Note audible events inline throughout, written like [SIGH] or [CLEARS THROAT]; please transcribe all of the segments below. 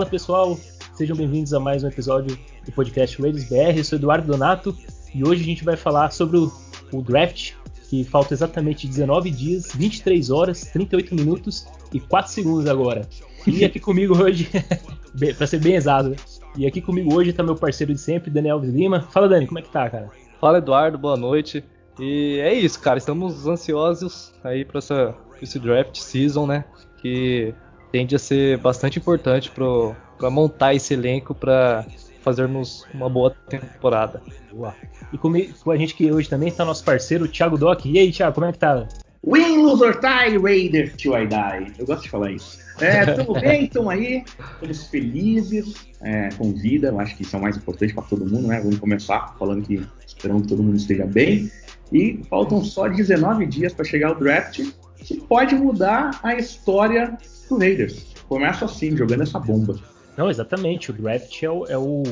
Fala pessoal, sejam bem-vindos a mais um episódio do podcast Raiders BR. Eu sou Eduardo Donato e hoje a gente vai falar sobre o, o draft, que falta exatamente 19 dias, 23 horas, 38 minutos e 4 segundos agora. E aqui [LAUGHS] comigo hoje, [LAUGHS] para ser bem exato, e aqui comigo hoje tá meu parceiro de sempre, Daniel Alves Lima. Fala Dani, como é que tá, cara? Fala Eduardo, boa noite. E é isso, cara, estamos ansiosos aí para esse draft season, né? Que tende a ser bastante importante para montar esse elenco para fazermos uma boa temporada. Boa. E com, com a gente que hoje também está nosso parceiro, Thiago Doc. E aí, Thiago, como é que tá? Win, lose or tie, Raider till I die. Eu gosto de falar isso. É, tudo [LAUGHS] bem, estamos aí, estamos felizes é, com vida, eu acho que isso é o mais importante para todo mundo, né? Vamos começar falando que esperamos que todo mundo esteja bem. E faltam só 19 dias para chegar o draft, que pode mudar a história do Raiders. Começa assim, jogando essa bomba. Não, exatamente. O draft é o. É o...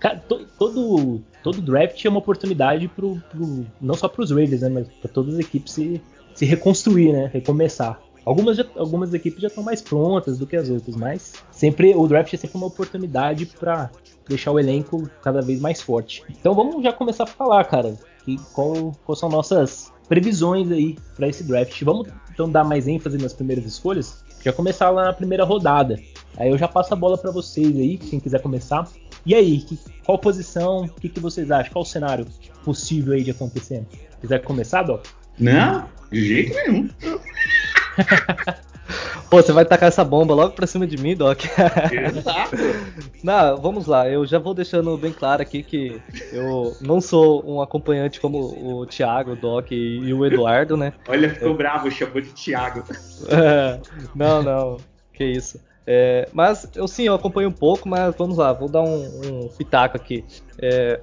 Cara, to, todo, todo draft é uma oportunidade pro, pro não só para os Raiders, né, mas para todas as equipes se, se reconstruir, né, recomeçar. Algumas, já, algumas equipes já estão mais prontas do que as outras, mas sempre o draft é sempre uma oportunidade para deixar o elenco cada vez mais forte. Então vamos já começar a falar, cara, que qual, quais são nossas previsões aí para esse draft. Vamos então dar mais ênfase nas primeiras escolhas? Já começar lá na primeira rodada. Aí eu já passo a bola para vocês aí, quem quiser começar. E aí, que, qual posição? O que, que, vocês acham? Qual o cenário possível aí de acontecer? Quiser começar, Doc? Não, de jeito nenhum. [LAUGHS] Pô, você vai tacar essa bomba logo pra cima de mim, Doc. Exato. [LAUGHS] não, vamos lá. Eu já vou deixando bem claro aqui que eu não sou um acompanhante como o Thiago, o Doc e, o Eduardo, né? Olha, ficou eu... bravo, chamou de Thiago. É, [LAUGHS] não, não. Que isso. É, mas eu sim, eu acompanho um pouco, mas vamos lá, vou dar um, um pitaco aqui. É,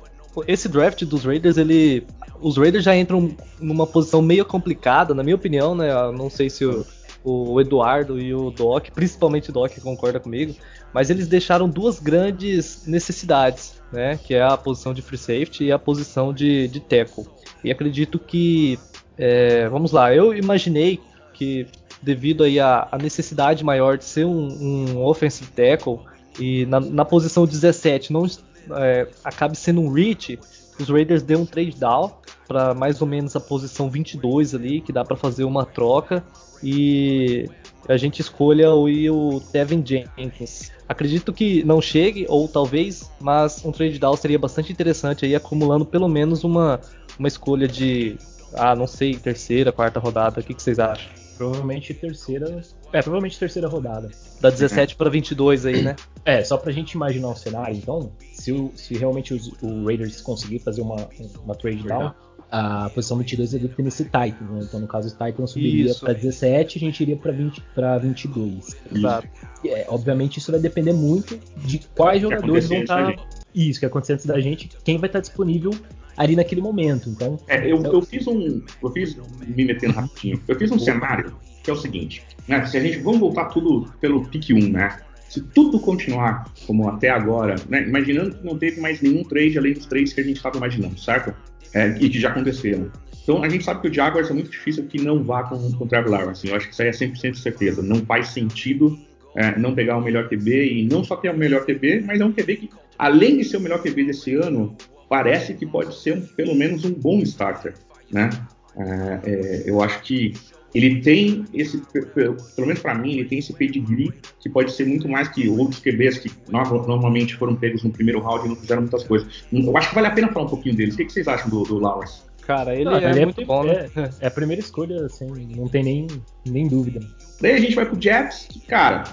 esse draft dos Raiders, ele. Os Raiders já entram numa posição meio complicada, na minha opinião, né? Eu não sei se o, o Eduardo e o Doc, principalmente o Doc concorda comigo, mas eles deixaram duas grandes necessidades, né? Que é a posição de free safety e a posição de, de tackle. E acredito que. É, vamos lá, eu imaginei que devido aí à, necessidade maior de ser um, um offensive tackle e na, na posição 17 não é, acabe sendo um reach, os Raiders deu um trade down para mais ou menos a posição 22 ali, que dá para fazer uma troca e a gente escolha o, o Tevin Jenkins. Acredito que não chegue, ou talvez, mas um trade down seria bastante interessante aí, acumulando pelo menos uma, uma escolha de, ah, não sei, terceira, quarta rodada. O que, que vocês acham? Provavelmente terceira. É, provavelmente terceira rodada. Da 17 para 22 aí, né? [CLEARS THROAT] É, só pra gente imaginar o cenário, então, se, o, se realmente os, o Raiders conseguir fazer uma, uma trade down, a posição 22 é do Tennessee Titans, né? Então, no caso, os Titans subiria para 17 a gente iria para 20, pra 22. Exato. É, obviamente, isso vai depender muito de quais jogadores vão estar. Tá... Isso, que aconteceu antes da gente, quem vai estar tá disponível ali naquele momento. Então, é, eu, eu, fiz um. Eu fiz, me metendo rapidinho, eu fiz um cenário que é o seguinte: né, se a gente. Vamos voltar tudo pelo pick 1, né? Se tudo continuar como até agora, né, imaginando que não teve mais nenhum trade além dos três que a gente estava imaginando, certo? É, e que já aconteceram. Então a gente sabe que o Jaguars é muito difícil que não vá com, com o Trevor Lawrence. Eu acho que isso aí é 100% de certeza. Não faz sentido é, não pegar o melhor QB e não só ter o melhor QB, mas é um QB que, além de ser o melhor QB desse ano, parece que pode ser um, pelo menos um bom starter, né? É, é, eu acho que ele tem esse, pelo menos para mim, ele tem esse pedigree que pode ser muito mais que outros QBs que normalmente foram pegos no primeiro round e não fizeram muitas coisas. Eu acho que vale a pena falar um pouquinho deles. O que, vocês acham do, do Lawrence? Cara, ele, ah, é, ele é, muito bom, né? É, é, a primeira escolha, assim, não tem nem, nem dúvida. Daí a gente vai pro Jets, que, cara,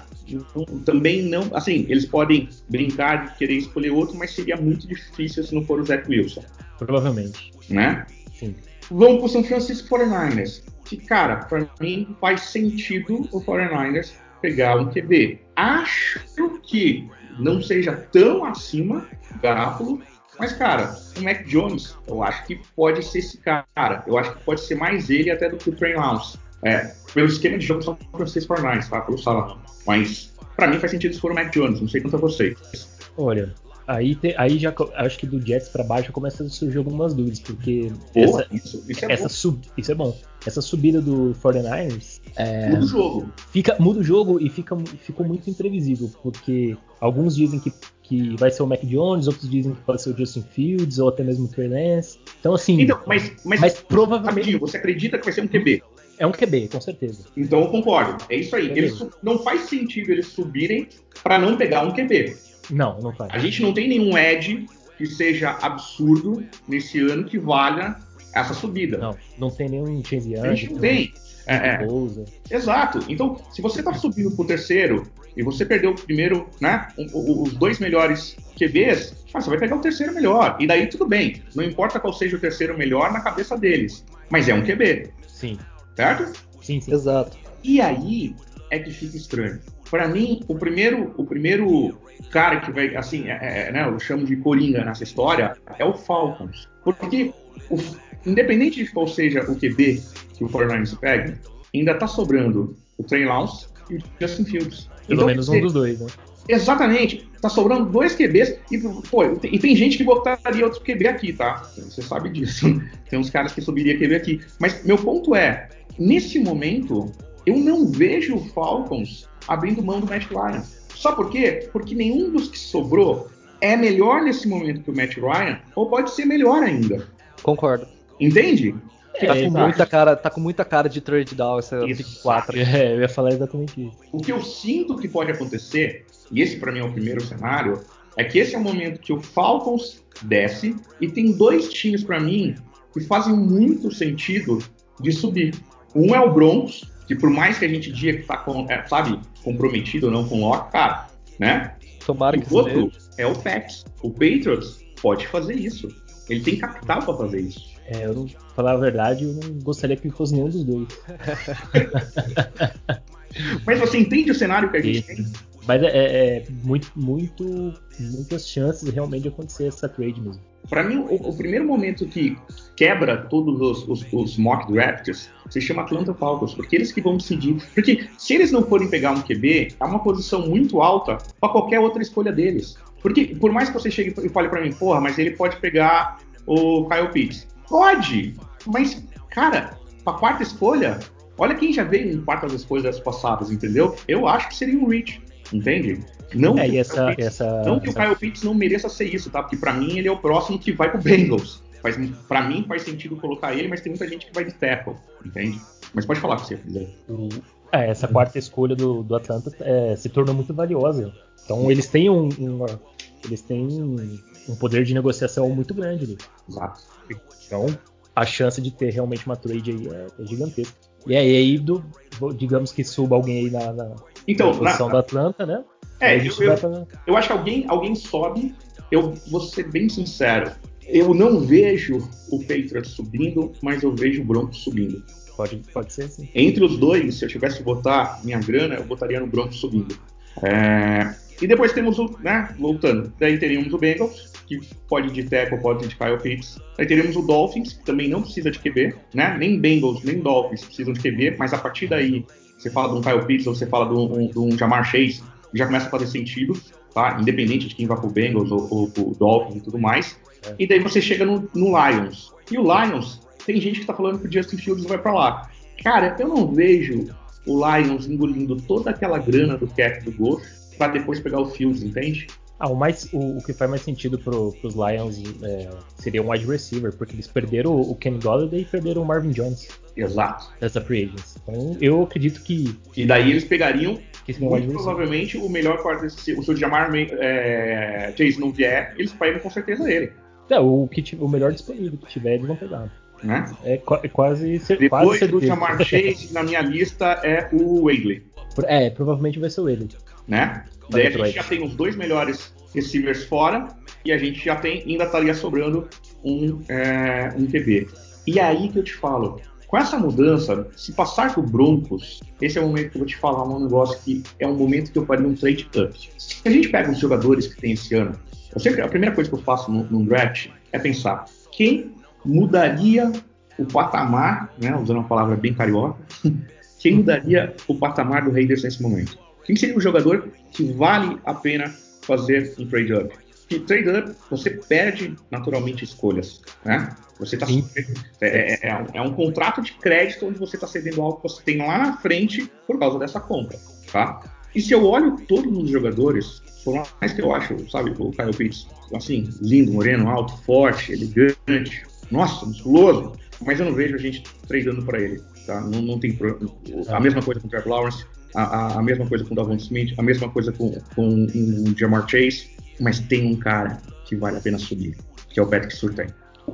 também não. Assim, eles podem brincar de querer escolher outro, mas seria muito difícil se não for o Zach Wilson. Provavelmente. Né? Sim. Vamos pro São Francisco 49ers. Que, cara, pra mim faz sentido o 49ers pegar um QB. Acho que não seja tão acima do Garoppolo, mas, cara, o Mac Jones, eu acho que pode ser esse cara. Eu acho que pode ser mais ele até do que o Trey Lance. É, pelo esquema de jogo são Francisco for Nines, tá? Pelo salão. Mas, pra mim, faz sentido se for o Mac Jones. Não sei quanto a vocês. Olha, Aí, te, aí já acho que do Jets para baixo começa a surgir algumas dúvidas, porque Boa, essa, isso, isso é essa bom. sub, isso é bom. Essa subida do 49ers é, Muda o jogo. fica, muda o jogo e fica, ficou muito imprevisível, porque alguns dizem que, que vai ser o Mac Jones, outros dizem que pode ser o Justin Fields, ou até mesmo o Trey Lance. Então, assim, Então, mas, mas, mas provavelmente você acredita que vai ser um QB? é um QB, com certeza. Então eu concordo. É isso aí. Eles não faz sentido eles subirem para não pegar um QB. Não, não faz. A gente não tem nenhum edge que seja absurdo nesse ano que valha essa subida. Não, não tem nenhum Chase a gente não tem. É, é. Exato. Então, se você tá subindo pro terceiro e você perdeu o primeiro, né? o- o- Os dois melhores QBs, ah, você vai pegar o terceiro melhor. E daí tudo bem. Não importa qual seja o terceiro melhor na cabeça deles. Mas é um QB, Sim, certo? sim, sim. Exato. E aí é que fica estranho. Para mim, o primeiro, o primeiro cara que vai, assim, é, é, né, eu chamo de coringa nessa história, é o Falcons. Porque, o- independente de qual seja o QB que o 49ers pegue, ainda tá sobrando o Trey Lance e o Justin Fields. Pelo Então, menos um dos dois, né? Exatamente. Tá sobrando dois QBs e, pô, e tem- e tem gente que botaria outro QB aqui, tá? Você sabe disso. [LAUGHS] Tem uns caras que subiria QB aqui. Mas meu ponto é, nesse momento, eu não vejo o Falcons abrindo mão do Matt Ryan. Só por quê? Porque nenhum dos que sobrou é melhor nesse momento que o Matt Ryan, ou pode ser melhor ainda. Concordo. Entende? Que Tá com muita cara, tá com muita cara de trade down essa Isso. pick 4. É, eu ia falar exatamente isso. O que eu sinto que pode acontecer, e esse para mim é o primeiro cenário, é que esse é o momento que o Falcons desce e tem dois times para mim que fazem muito sentido de subir. Um é o Broncos, que por mais que a gente diga que tá com, é, sabe, comprometido ou não com o Locke, cara, né? Tomara E que o outro seja. é o Pats. O Patriots pode fazer isso. Ele tem capital para fazer isso. É, eu não, pra falar a verdade, eu não gostaria que fosse nenhum dos dois. [LAUGHS] Mas você entende o cenário que a gente Sim. tem? Mas é, é- é muito, muito, muitas chances realmente de acontecer essa trade mesmo. Para mim, o, o primeiro momento que quebra todos os, os- os mock drafts se chama Atlanta Falcons, porque eles que vão decidir. Porque se eles não forem pegar um QB, é uma posição muito alta para qualquer outra escolha deles. Porque por mais que você chegue e fale para mim, porra, mas ele pode pegar o Kyle Pitts. Pode, mas, cara, pra quarta escolha, olha quem já veio em quartas escolhas passadas, entendeu? Eu acho que seria um reach, entende? Não É, que e o essa, Kyle Pitts- essa, não que o Kyle Pitts não mereça ser isso, tá? Porque pra mim ele é o próximo que vai pro Bengals. Faz, pra mim faz sentido colocar ele, mas tem muita gente que vai de tackle, entende? Mas pode falar o que você quiser. é, essa quarta escolha do, do Atlanta é, se tornou muito valiosa. Então eles têm um, uma- eles têm um poder de negociação muito grande. ali. Exato. Então a chance de ter realmente uma trade aí é, é gigantesca. E aí, aí do, digamos que suba alguém aí na, na, Então, na posição na- do Atlanta, né? É, eu, eu, pra- eu acho que alguém, alguém sobe. Eu vou ser bem sincero. Eu não vejo o Patriots subindo, mas eu vejo o Broncos subindo. pode, pode ser sim. Entre os dois, se eu tivesse que botar minha grana, eu botaria no Broncos subindo. É, E depois temos o, né, voltando, daí teríamos o Bengals, que pode ir de tackle, pode ir de Kyle Pitts. Aí teríamos o Dolphins, que também não precisa de QB, né? Nem Bengals, nem Dolphins precisam de QB, mas a partir daí, você fala de um Kyle Pitts ou você fala de um, de um Jamar Chase, já começa a fazer sentido, tá? Independente de quem vai pro Bengals ou, ou pro Dolphins e tudo mais. E daí você chega no, no Lions. E o Lions, tem gente que tá falando que o Justin Fields vai para lá. Cara, eu não vejo o Lions engolindo toda aquela grana do cap do Ghost para depois pegar o Fields, entende? Ah, o, mais, o, o que faz mais sentido pro, pros Lions é, seria um wide receiver, porque eles perderam o, o Kenny Golladay e perderam o Marvin Jones Exato. nessa free agents. Então eu acredito que, E daí eles pegariam, muito provavelmente, o melhor quarto. Se o seu Jamar é, Chase não vier, eles pegam com certeza ele. É, o, que, ti- o melhor disponível que tiver, eles vão pegar. Né? É, é quase, cer- quase Depois do certeza. Jamar Chase, na minha lista é o Wagley. É, provavelmente vai ser o ele. né? Daí a gente já tem os dois melhores receivers fora e a gente já tem, ainda estaria sobrando um, é, um QB. E aí que eu te falo, com essa mudança, se passar pro Broncos, esse é o momento que eu vou te falar um negócio que é um momento que eu faria um trade up. Se a gente pega os jogadores que tem esse ano, sempre, a primeira coisa que eu faço num draft é pensar quem mudaria o patamar, né, usando uma palavra bem carioca, [LAUGHS] quem mudaria o patamar do Raiders nesse momento? Quem seria um jogador que vale a pena fazer um trade up? que trade up você perde naturalmente escolhas, né? Você tá é, é, é, um, é, um, contrato de crédito onde você está cedendo algo que você tem lá na frente por causa dessa compra, tá? E se eu olho todos os jogadores, por mais que eu acho, sabe, o Kyle Pitts, assim, lindo, moreno, alto, forte, elegante, nossa, musculoso, mas eu não vejo a gente tradando para ele, tá? Não, não tem a mesma coisa com o Trevor Lawrence, a, a, a, mesma coisa com o Davon Smith, a mesma coisa com, com o Jamar Chase, mas tem um cara que vale a pena subir, que é o Patrick Surtain.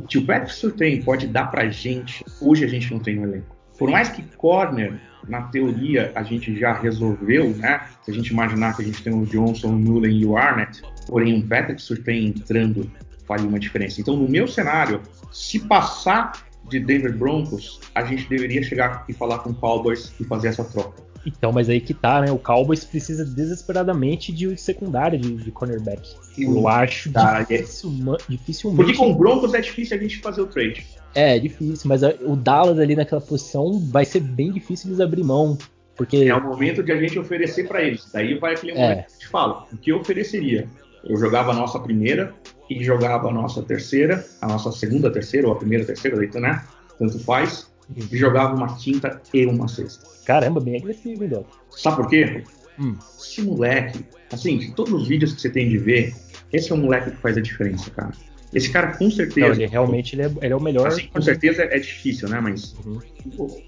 Se o Patrick Surtain pode dar pra gente, hoje a gente não tem um elenco. Por mais que corner, na teoria, a gente já resolveu, né? Se a gente imaginar que a gente tem o Johnson, o Mullen e o Arnett, porém um Patrick Surtain entrando faria uma diferença. Então, no meu cenário, se passar de Denver Broncos, a gente deveria chegar e falar com o Cowboys e fazer essa troca. Então, mas aí que tá, né? O Cowboys precisa desesperadamente de secundária de, de cornerback. Eu acho tá, difícil, é... dificilmente. Porque com o Broncos é difícil a gente fazer o trade. É, é difícil, mas o Dallas ali naquela posição vai ser bem difícil eles abrir mão. Porque... É o momento de a gente oferecer para eles. Daí vai aquele momento é. que eu te falo. O que eu ofereceria? Eu jogava a nossa primeira e jogava a nossa terceira, a nossa segunda terceira, ou a primeira terceira, né? Tanto faz. E jogava uma quinta e uma sexta. Caramba, bem agressivo, hein, Doc? Sabe por quê? Hum. Esse moleque, assim, de todos os vídeos que você tem de ver, esse é o moleque que faz a diferença, cara. Esse cara, com certeza. Não, ele realmente ele é, ele é, o melhor. Assim, com certeza é, difícil, né? Mas uhum.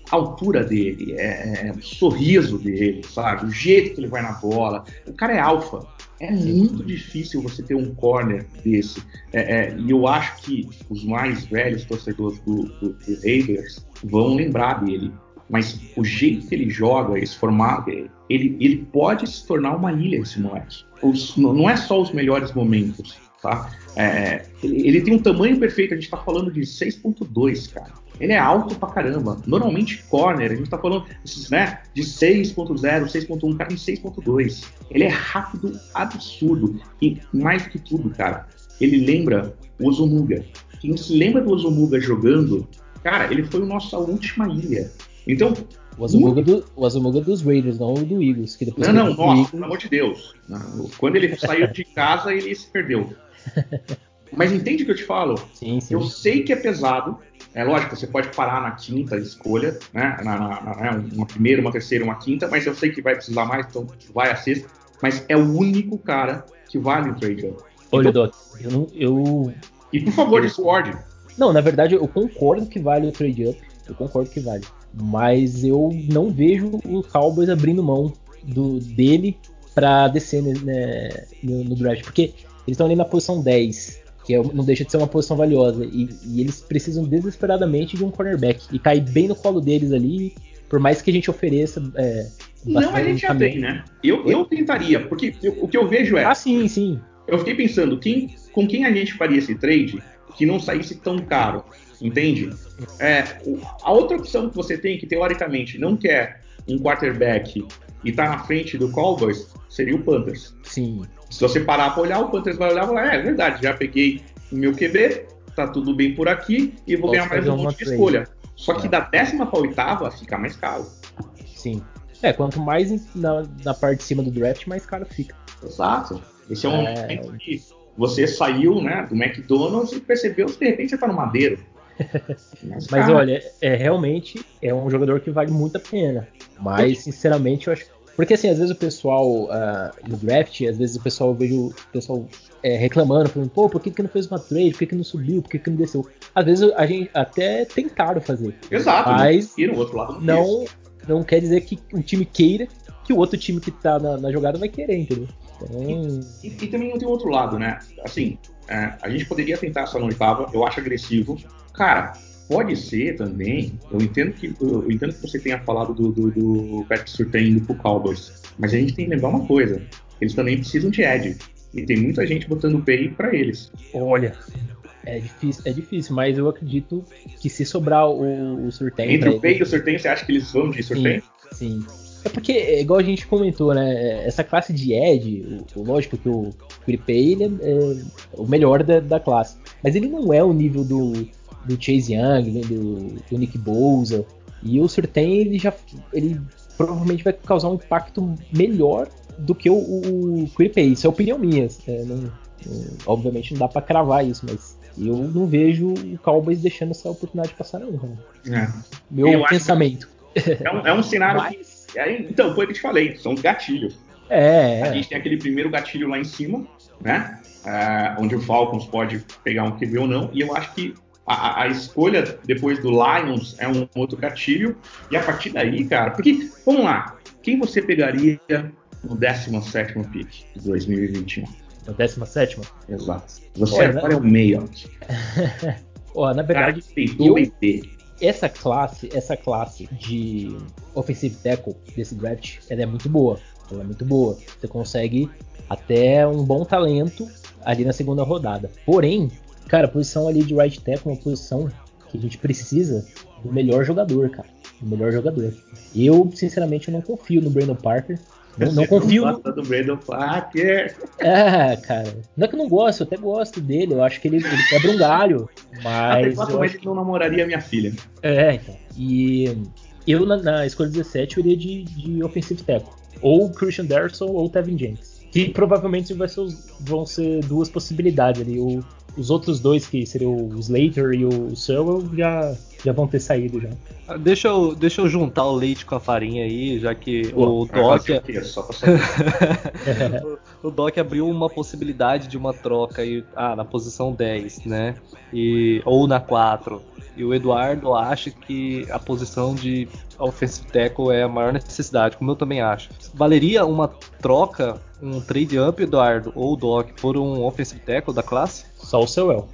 a altura dele, é, é, o sorriso dele, sabe? O jeito que ele vai na bola. O cara é alfa. É muito difícil você ter um corner desse. É, é, e eu acho que os mais velhos torcedores do, do, do Raiders vão lembrar dele. Mas o jeito que ele joga, esse formato, ele, ele pode se tornar uma ilha, esse moleque. Os, não é só os melhores momentos, tá? É, ele tem um tamanho perfeito, a gente tá falando de 6.2, cara. Ele é alto pra caramba. Normalmente, corner, a gente tá falando né, de 6.0, 6.1, cara em 6.2. Ele é rápido, absurdo. E mais que tudo, cara, ele lembra o Ozomuga. Quem se lembra do Ozomuga jogando, cara, ele foi a nossa última ilha. Então. O Azumuga, do, o dos Raiders, não o do Eagles. Que depois não, não, nossa, Eagles... pelo amor de Deus. Quando ele saiu de casa, ele se perdeu. [LAUGHS] Mas entende o que eu te falo? Sim, sim. Eu sei que é pesado. É lógico, você pode parar na quinta escolha, né? Na, na, na, né? uma primeira, uma terceira, uma quinta, mas eu sei que vai precisar mais, então vai a sexta. Mas é o único cara que vale o trade up. Olha, então, eu não. Eu... E por favor, discorde. Não, na verdade, eu concordo que vale o trade up. Eu concordo que vale. Mas eu não vejo o Cowboys abrindo mão do, dele para descer né, no, no, draft. Porque eles estão ali na posição 10, que é, não deixa de ser uma posição valiosa. E, e, eles precisam desesperadamente de um cornerback. E cair bem no colo deles ali, por mais que a gente ofereça. É, não, a gente já tem, né? Eu, eu tentaria, porque eu, o que eu vejo é. Ah, sim, sim. Eu fiquei pensando, quem, com quem a gente faria esse trade que não saísse tão caro? entende? É, a outra opção que você tem, que teoricamente não quer um quarterback e tá na frente do Cowboys, seria o Panthers. Sim. Se você parar para olhar, o Panthers vai olhar e falar: é, é verdade, já peguei o meu QB, tá tudo bem por aqui e vou Posso ganhar mais um monte de escolha. Só que é. da décima para oitava fica mais caro. Sim. É, quanto mais na, na parte de cima do draft, mais caro fica. Exato. Esse é um é... momento que você saiu né, do McDonald's e percebeu que de repente você tá no Madeiro. [LAUGHS] Mas, Mas olha, é realmente é um jogador que vale muito a pena. Mas, sinceramente, eu acho. Porque assim, às vezes o pessoal uh, no draft, às vezes o pessoal eu vejo o pessoal é, reclamando, falando, pô, por que, que não fez uma trade? Por que, que não subiu? Por que, que não desceu? Às vezes a gente até tentaram fazer. Exato, mas no outro lado não, não quer dizer que um time queira que o outro time que tá na, na jogada vai querer, entendeu? E, e, também não tem outro lado, né? Assim, é, a gente poderia tentar essa no oitava, eu acho agressivo, Cara, pode ser também. Eu entendo que eu entendo que você tenha falado do, do, do Patrick Surtain indo pro Cowboys, mas a gente tem que lembrar uma coisa: eles também precisam de Ed. E tem muita gente botando pay para eles. Olha, é difícil, é difícil, mas eu acredito que se sobrar o, o Surtain. Entre o pay e o Surtain, você acha que eles vão de Surtain? Sim. sim. É porque, é igual a gente comentou, né? Essa classe de Ed, o, lógico que o ele é, é, o melhor da, da classe. Mas ele não é o nível do, do Chase Young, do, do Nick Bosa. E o Surtain, ele já ele provavelmente vai causar um impacto melhor do que o, o Isso é opinião minha. É, não, Obviamente não dá para cravar isso, mas eu não vejo o Cowboys deixando essa oportunidade passar não. É. Meu eu pensamento. É um, é um cenário. [LAUGHS] Mas... Que, então, foi o que eu te falei, são gatilhos. É, A gente tem aquele primeiro gatilho lá em cima, né? Uh, onde o Falcons pode pegar um QB ou não, e eu acho que a, a, escolha depois do Lions é um outro gatilho, e a partir daí, cara, porque, vamos lá, quem você pegaria no 17 pick de 2021? No 17? Exato. Você agora é o meio. [LAUGHS] Ó, na verdade, eu, essa classe, essa classe de offensive tackle desse draft, ela é muito boa. Ela é muito boa. Você consegue até um bom talento ali na segunda rodada. Porém, cara, a posição ali de right tackle é uma posição que a gente precisa do melhor jogador, cara. Do melhor jogador. Eu, sinceramente, não confio no Brandon Parker. Não, não confio. Não no... do Brandon Parker. É, cara. Não é que eu não gosto, eu até gosto dele. Eu acho que ele, ele quebra um galho. Mas. Até eu acho que não namoraria minha filha. É, então. E eu, na, na escolha 17, eu iria de, de offensive tackle. Ou Christian Derson ou Tevin James. Que provavelmente vai ser, vão ser duas possibilidades ali. O, os outros dois, que seriam o Slater e o Sewell, já, já vão ter saído já. Ah, deixa eu, deixa eu juntar o leite com a farinha aí, já que o Doc. [LAUGHS] o, o Doc abriu uma possibilidade de uma troca aí, ah, na posição 10, né? E, ou na 4. E o Eduardo acha que a posição de offensive tackle é a maior necessidade, como eu também acho. Valeria uma troca, um trade up, Eduardo, ou Doc, por um offensive tackle da classe? Só o Sewell.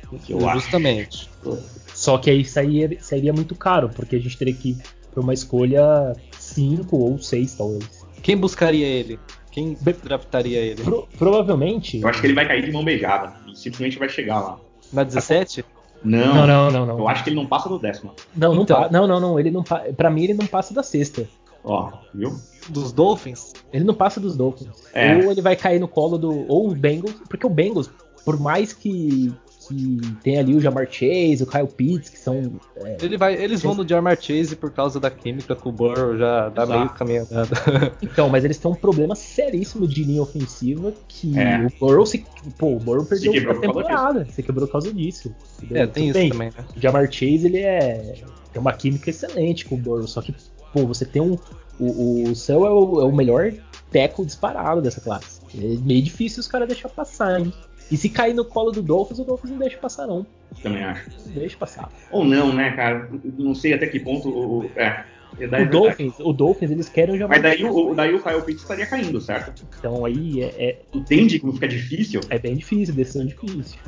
Justamente. Acho. Só que aí sairia, sairia muito caro, porque a gente teria que ir para uma escolha 5 ou 6, talvez. Quem buscaria ele? Quem draftaria ele? Pro, provavelmente. Eu acho que ele vai cair de mão beijada. E simplesmente vai chegar lá. Na 17? Não, não, não, não. Eu acho que ele não passa do décimo. Não, não, então. não, não, não. Ele não Pra mim, ele não passa da sexta. Ó, viu? Dos Dolphins? Ele não passa dos Dolphins. É. Ou ele vai cair no colo do. Ou o Bengals. Porque o Bengals, por mais que que tem ali o Jamar Chase, o Kyle Pitts, que são. É, Ele vai, eles vão no Jamar Chase por causa da química com o Burrow, já dá meio caminho [LAUGHS] Então, mas eles têm um problema seríssimo de linha ofensiva que é. o Burrow se. Pô, o Burrow perdeu a temporada. Você quebrou por causa disso. Entendeu? É, tem isso bem, também, né? O Jamar Chase, ele é. Tem uma química excelente com o Burrow, só que, pô, você tem um. O, o Cell é o, é o melhor tackle disparado dessa classe. É meio difícil os caras deixar passar, hein? E se cair no colo do Dolphins, o Dolphins não deixa passar, não. Também acho. Não deixa passar. Ou não, né, cara? Não sei até que ponto o. É. O Dolphins, o Dolphins, eles querem já. Mas daí o, daí o Kyle Pitts estaria caindo, certo? Então aí é, é. Entende como fica difícil? É bem difícil, decisão difícil.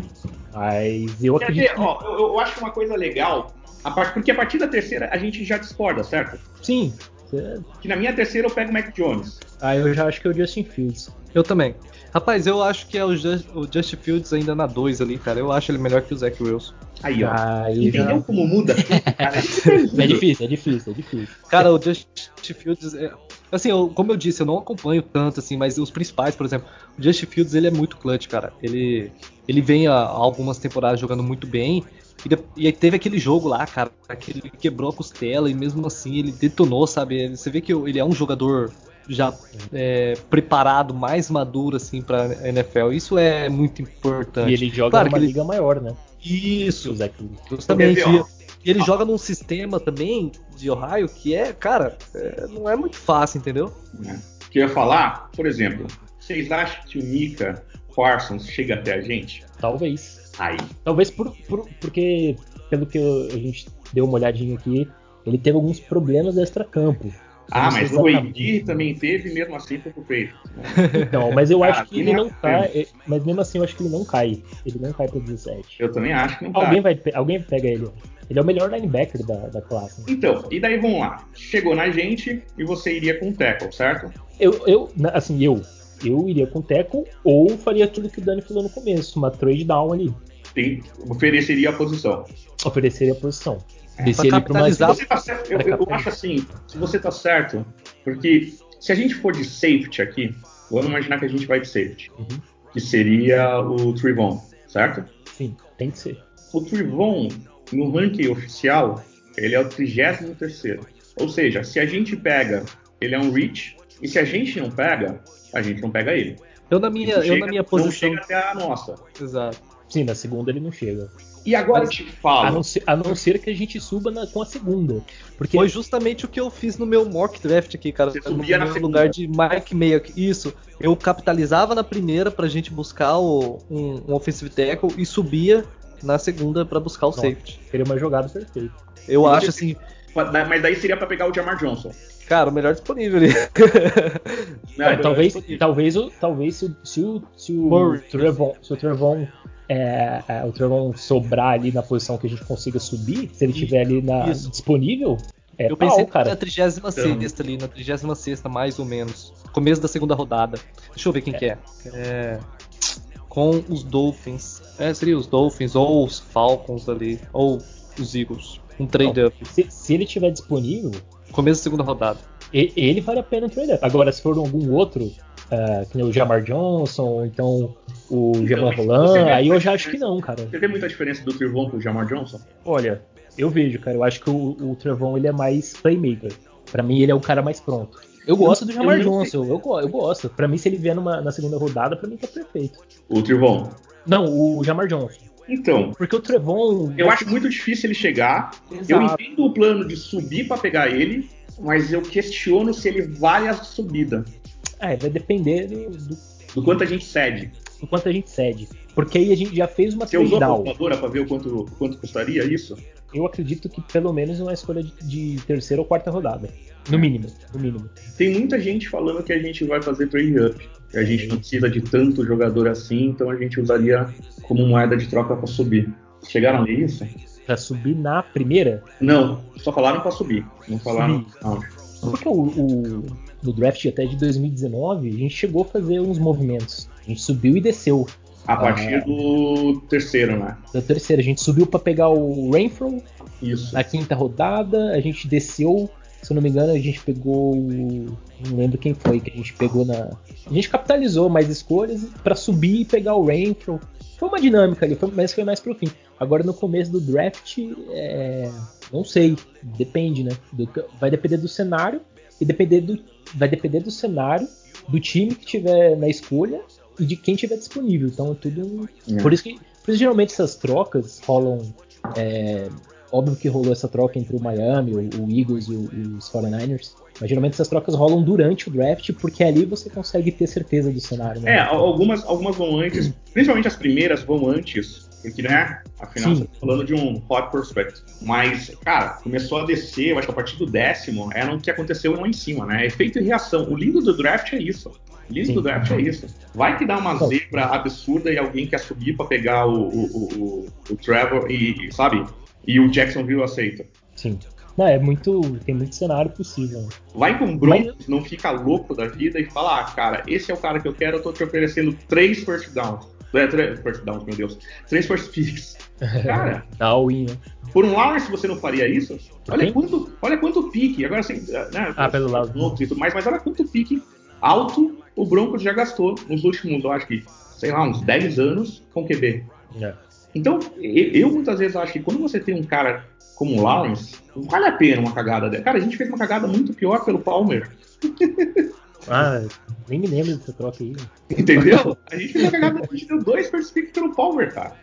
Mas eu Quer acredito. Dizer, ó, eu, eu acho uma coisa legal, a part... porque a partir da terceira a gente já discorda, certo? Sim. Que na minha terceira eu pego o Mac Jones. Ah, eu já acho que é o Justin Fields. Eu também. Rapaz, eu acho que é o, Just, o Justin Fields ainda na 2 ali, cara. Eu acho ele melhor que o Zach Wilson. Aí, ó. Aí Entendeu já... como muda? [LAUGHS] cara, é difícil, é difícil, é difícil. Cara, o Justin Fields. É... Assim, eu, como eu disse, eu não acompanho tanto, assim, mas os principais, por exemplo, o Justin Fields ele é muito clutch, cara. Ele, ele vem há algumas temporadas jogando muito bem. E, e teve aquele jogo lá, cara, que ele quebrou a costela e mesmo assim ele detonou, sabe? Você vê que ele é um jogador já é, preparado, mais maduro assim para NFL. Isso é muito importante. E ele joga claro numa ele... liga maior, né? Isso, justamente. E ele joga num sistema também de Ohio que é, cara, é, não é muito fácil, entendeu? É. Que eu ia falar, por exemplo, vocês acham que o Mika Parsons chega até a gente? Talvez. Aí. Talvez por, por, porque, pelo que a gente deu uma olhadinha aqui, ele teve alguns problemas extra-campo. Ah, mas o Edir também teve, mesmo assim foi pro peito. Então, mas eu acho que ele não cai. Mas mesmo assim eu acho que ele não cai. Ele não cai pro 17. Eu também acho que não alguém cai. Vai, alguém pega ele. Ele é o melhor linebacker da, da classe. Então, e daí vamos lá. Chegou na gente e você iria com o tackle, certo? Eu, eu assim, eu. Eu iria com o tackle ou faria aquilo que o Dani falou no começo, uma trade down ali. Tem, ofereceria a posição. Ofereceria a posição. É, ele capitalizar, você tá certo, eu, eu, acho assim, se você tá certo, porque se a gente for de safety aqui, vamos imaginar que a gente vai de safety, uhum. que seria o Trivon, certo? Sim, tem que ser. O Trivon, no ranking oficial, ele é o 33 Ou seja, se a gente pega, ele é um reach, e se a gente não pega, a gente não pega ele. Eu na minha, eu chega- na minha Não posição. chega até a nossa. Exato. Sim, na segunda ele não chega. E agora Mas- A não ser, a não ser que a gente suba na- com a segunda. Porque Foi justamente o que eu fiz no meu mock draft aqui, cara. Você no subia na meu segunda. lugar de Mike aqui. Isso. Eu capitalizava na primeira pra gente buscar o- um, um offensive tackle e subia na segunda pra buscar o Nossa. safety. seria uma jogada perfeita. Eu E acho assim, Mas daí seria pra pegar o Jamar Johnson. cara, o melhor disponível ali. Né? É, talvez, disponível. talvez, o- talvez se, o- se o, se o Murray. Trevon, se o Trevon, é, é, o Trevon sobrar ali na posição que a gente consiga subir, se ele estiver ali na, Isso. disponível, é Eu pau, pensei cara. na 36 ali, na 36 mais ou menos. Começo da segunda rodada. Deixa eu ver quem que é. É, Com os Dolphins. É, seria os Dolphins ou os Falcons ali. Ou os Eagles. Um trade up. Se, se ele estiver disponível, Começo da segunda rodada. ele vale a pena um up. Agora, se for algum outro, ah, que nem o Jamar Johnson, ou então o Jamal mas você Roland, aí eu já acho que não, cara. Você vê muita diferença do Trevon pro Jamar Johnson? Olha, eu vejo, cara. Eu acho que o, o Trevon ele é mais playmaker. Pra mim, ele é o cara mais pronto. Eu gosto do Eu Jamar não Johnson, eu, eu gosto. Pra mim, se ele vier numa- na segunda rodada, pra mim tá perfeito. O Trevon. Não, o Jamar Johnson. Então, Porque o Trevon. eu acho muito difícil ele chegar. Eu Exato. entendo o plano de subir pra pegar ele, mas eu questiono se ele vale a subida. É, vai depender do, do- quanto a gente cede. do quanto a gente cede. Porque aí a gente já fez uma Você usou trade a down. calculadora pra ver o quanto, o quanto custaria isso? Eu acredito que pelo menos uma escolha de, de terceira ou quarta rodada. No mínimo, no mínimo. Tem muita gente falando que a gente vai fazer trade up. Que a gente não precisa de tanto jogador assim, então a gente usaria como moeda de troca pra subir. Chegaram a ler isso? Pra subir na primeira, Não, só falaram pra subir. Não falaram. Não. Porque o, o- no draft até de 2019, a gente chegou a fazer uns movimentos. A gente subiu e desceu. A partir do terceiro, né? Da terceira, a gente subiu pra pegar o Rainfall Isso. na quinta rodada, a gente desceu, se eu não me engano, a gente pegou. Não lembro quem foi que a gente pegou na. A gente capitalizou mais escolhas pra subir e pegar o Rainfall. Foi uma dinâmica ali, foi- mas foi mais pro fim. Agora no começo do draft, é, não sei, depende, né? Do- vai depender do cenário e depender do, vai depender do cenário, do time que tiver na escolha e de quem tiver disponível. Então é tudo. É. Por isso que por isso, geralmente essas trocas rolam. é, óbvio que rolou essa troca entre o Miami, o, o Eagles e, o- e os 49ers. Mas geralmente essas trocas rolam durante o draft, porque ali você consegue ter certeza do cenário. Né? É, al- algumas, algumas vão antes, principalmente as primeiras vão antes, porque, né? Afinal, Sim. você tá falando de um hot prospect. Mas, cara, começou a descer, eu acho que a partir do décimo era o que aconteceu lá em cima, né? Efeito e reação. O lindo do draft é isso. O lindo Sim. do draft é isso. Vai que dá uma Bom. zebra absurda e alguém quer subir pra pegar o, o, o, o, Trevor e, sabe? E o Jacksonville aceita. Sim. Não, é muito. Tem muito cenário possível. né? Vai com o Broncos, não fica louco da vida e fala, ah, cara, esse é o cara que eu quero, eu tô te oferecendo três first downs. É, três first downs, meu Deus. Três first picks. [LAUGHS] Cara, Dá all in, né? por um Lawrence você não faria isso? Olha Quem? quanto, olha quanto pique. Agora assim, né? Ah, pelo lado. e tudo mais, mas olha quanto pique alto o Broncos já gastou nos últimos, eu acho que, sei lá, uns 10 anos com QB. É. Então, eu, eu muitas vezes acho que quando você tem um cara como o Lawrence, vale a pena uma cagada dela. Cara, a gente fez uma cagada muito pior pelo Palmer. [LAUGHS] Ah, nem me lembro dessa troca aí. Entendeu? [LAUGHS] A gente fez uma cagada, a gente deu dois first picks pelo Palmer, cara.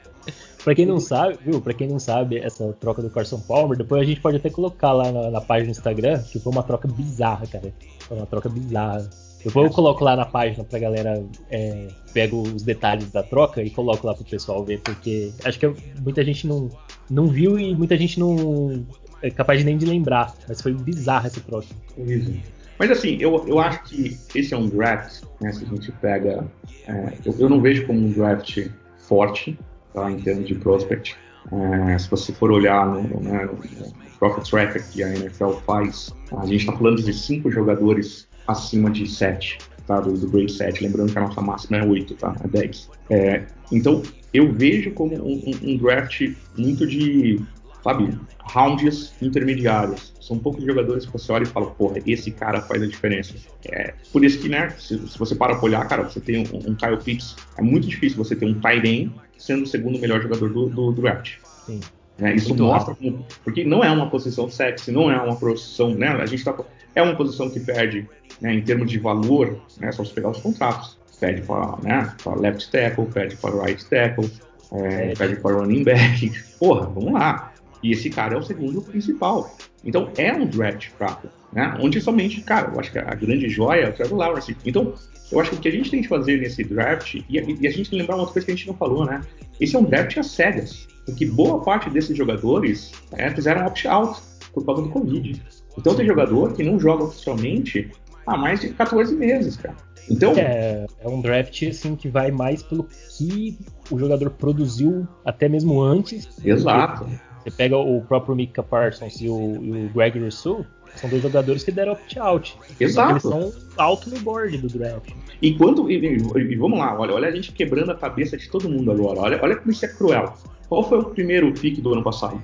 Pra quem não sabe, viu? Pra quem não sabe, essa troca do Carson Palmer, depois a gente pode até colocar lá na, na página do Instagram, que foi uma troca bizarra, cara. Foi uma troca bizarra. Depois eu coloco lá na página pra galera, é, pego os detalhes da troca e coloco lá pro pessoal ver, porque acho que muita gente não, não viu e muita gente não é capaz nem de lembrar, mas foi bizarra essa troca. Horrível. Mas assim, eu, eu acho que esse é um draft, né? Se a gente pega. é, eu, eu não vejo como um draft forte, tá, em termos de prospect. É, se você for olhar no, né, no, Profit Tracker que a NFL faz, a gente está falando de cinco jogadores acima de 7, tá? Do, do grade 7. Lembrando que a nossa máxima é 8, tá? É 10. É, então, eu vejo como um, um- um draft muito de, sabe, rounds intermediários. São poucos jogadores que você olha e fala, porra, esse cara faz a diferença. É, por isso que, né, se, se você para pra olhar, cara, você tem um, um Kyle Pitts, é muito difícil você ter um end sendo o segundo melhor jogador do, do draft. Sim. né? Isso Muito mostra como, porque não é uma posição sexy, não é uma posição, né? A gente tá, é uma posição que perde, né, em termos de valor, né? Só você pegar os contratos. pede para né, left tackle, pede para right tackle, é, pede para running back. Porra, vamos lá. E esse cara é o segundo principal. Então é um draft fraco, né? Onde somente, cara, eu acho que a grande joia é o Trevor Lawrence. Então, eu acho que o que a gente tem que fazer nesse draft, e a, e a gente tem que lembrar uma outra coisa que a gente não falou, né? Esse é um draft às cegas. Porque boa parte desses jogadores é, fizeram opt-out por causa do Covid. Então tem jogador que não joga oficialmente há mais de 14 meses, cara. Então, é, é, um draft assim que vai mais pelo que o jogador produziu até mesmo antes. Exato. Você pega o próprio Mika Parsons e o, e o Gregory Sue, são dois jogadores que deram opt-out. Exato. Eles são alto no board do draft. Enquanto, e, e, e, vamos lá, olha, olha a gente quebrando a cabeça de todo mundo agora. Olha, olha como isso é cruel. Qual foi o primeiro pick do ano passado?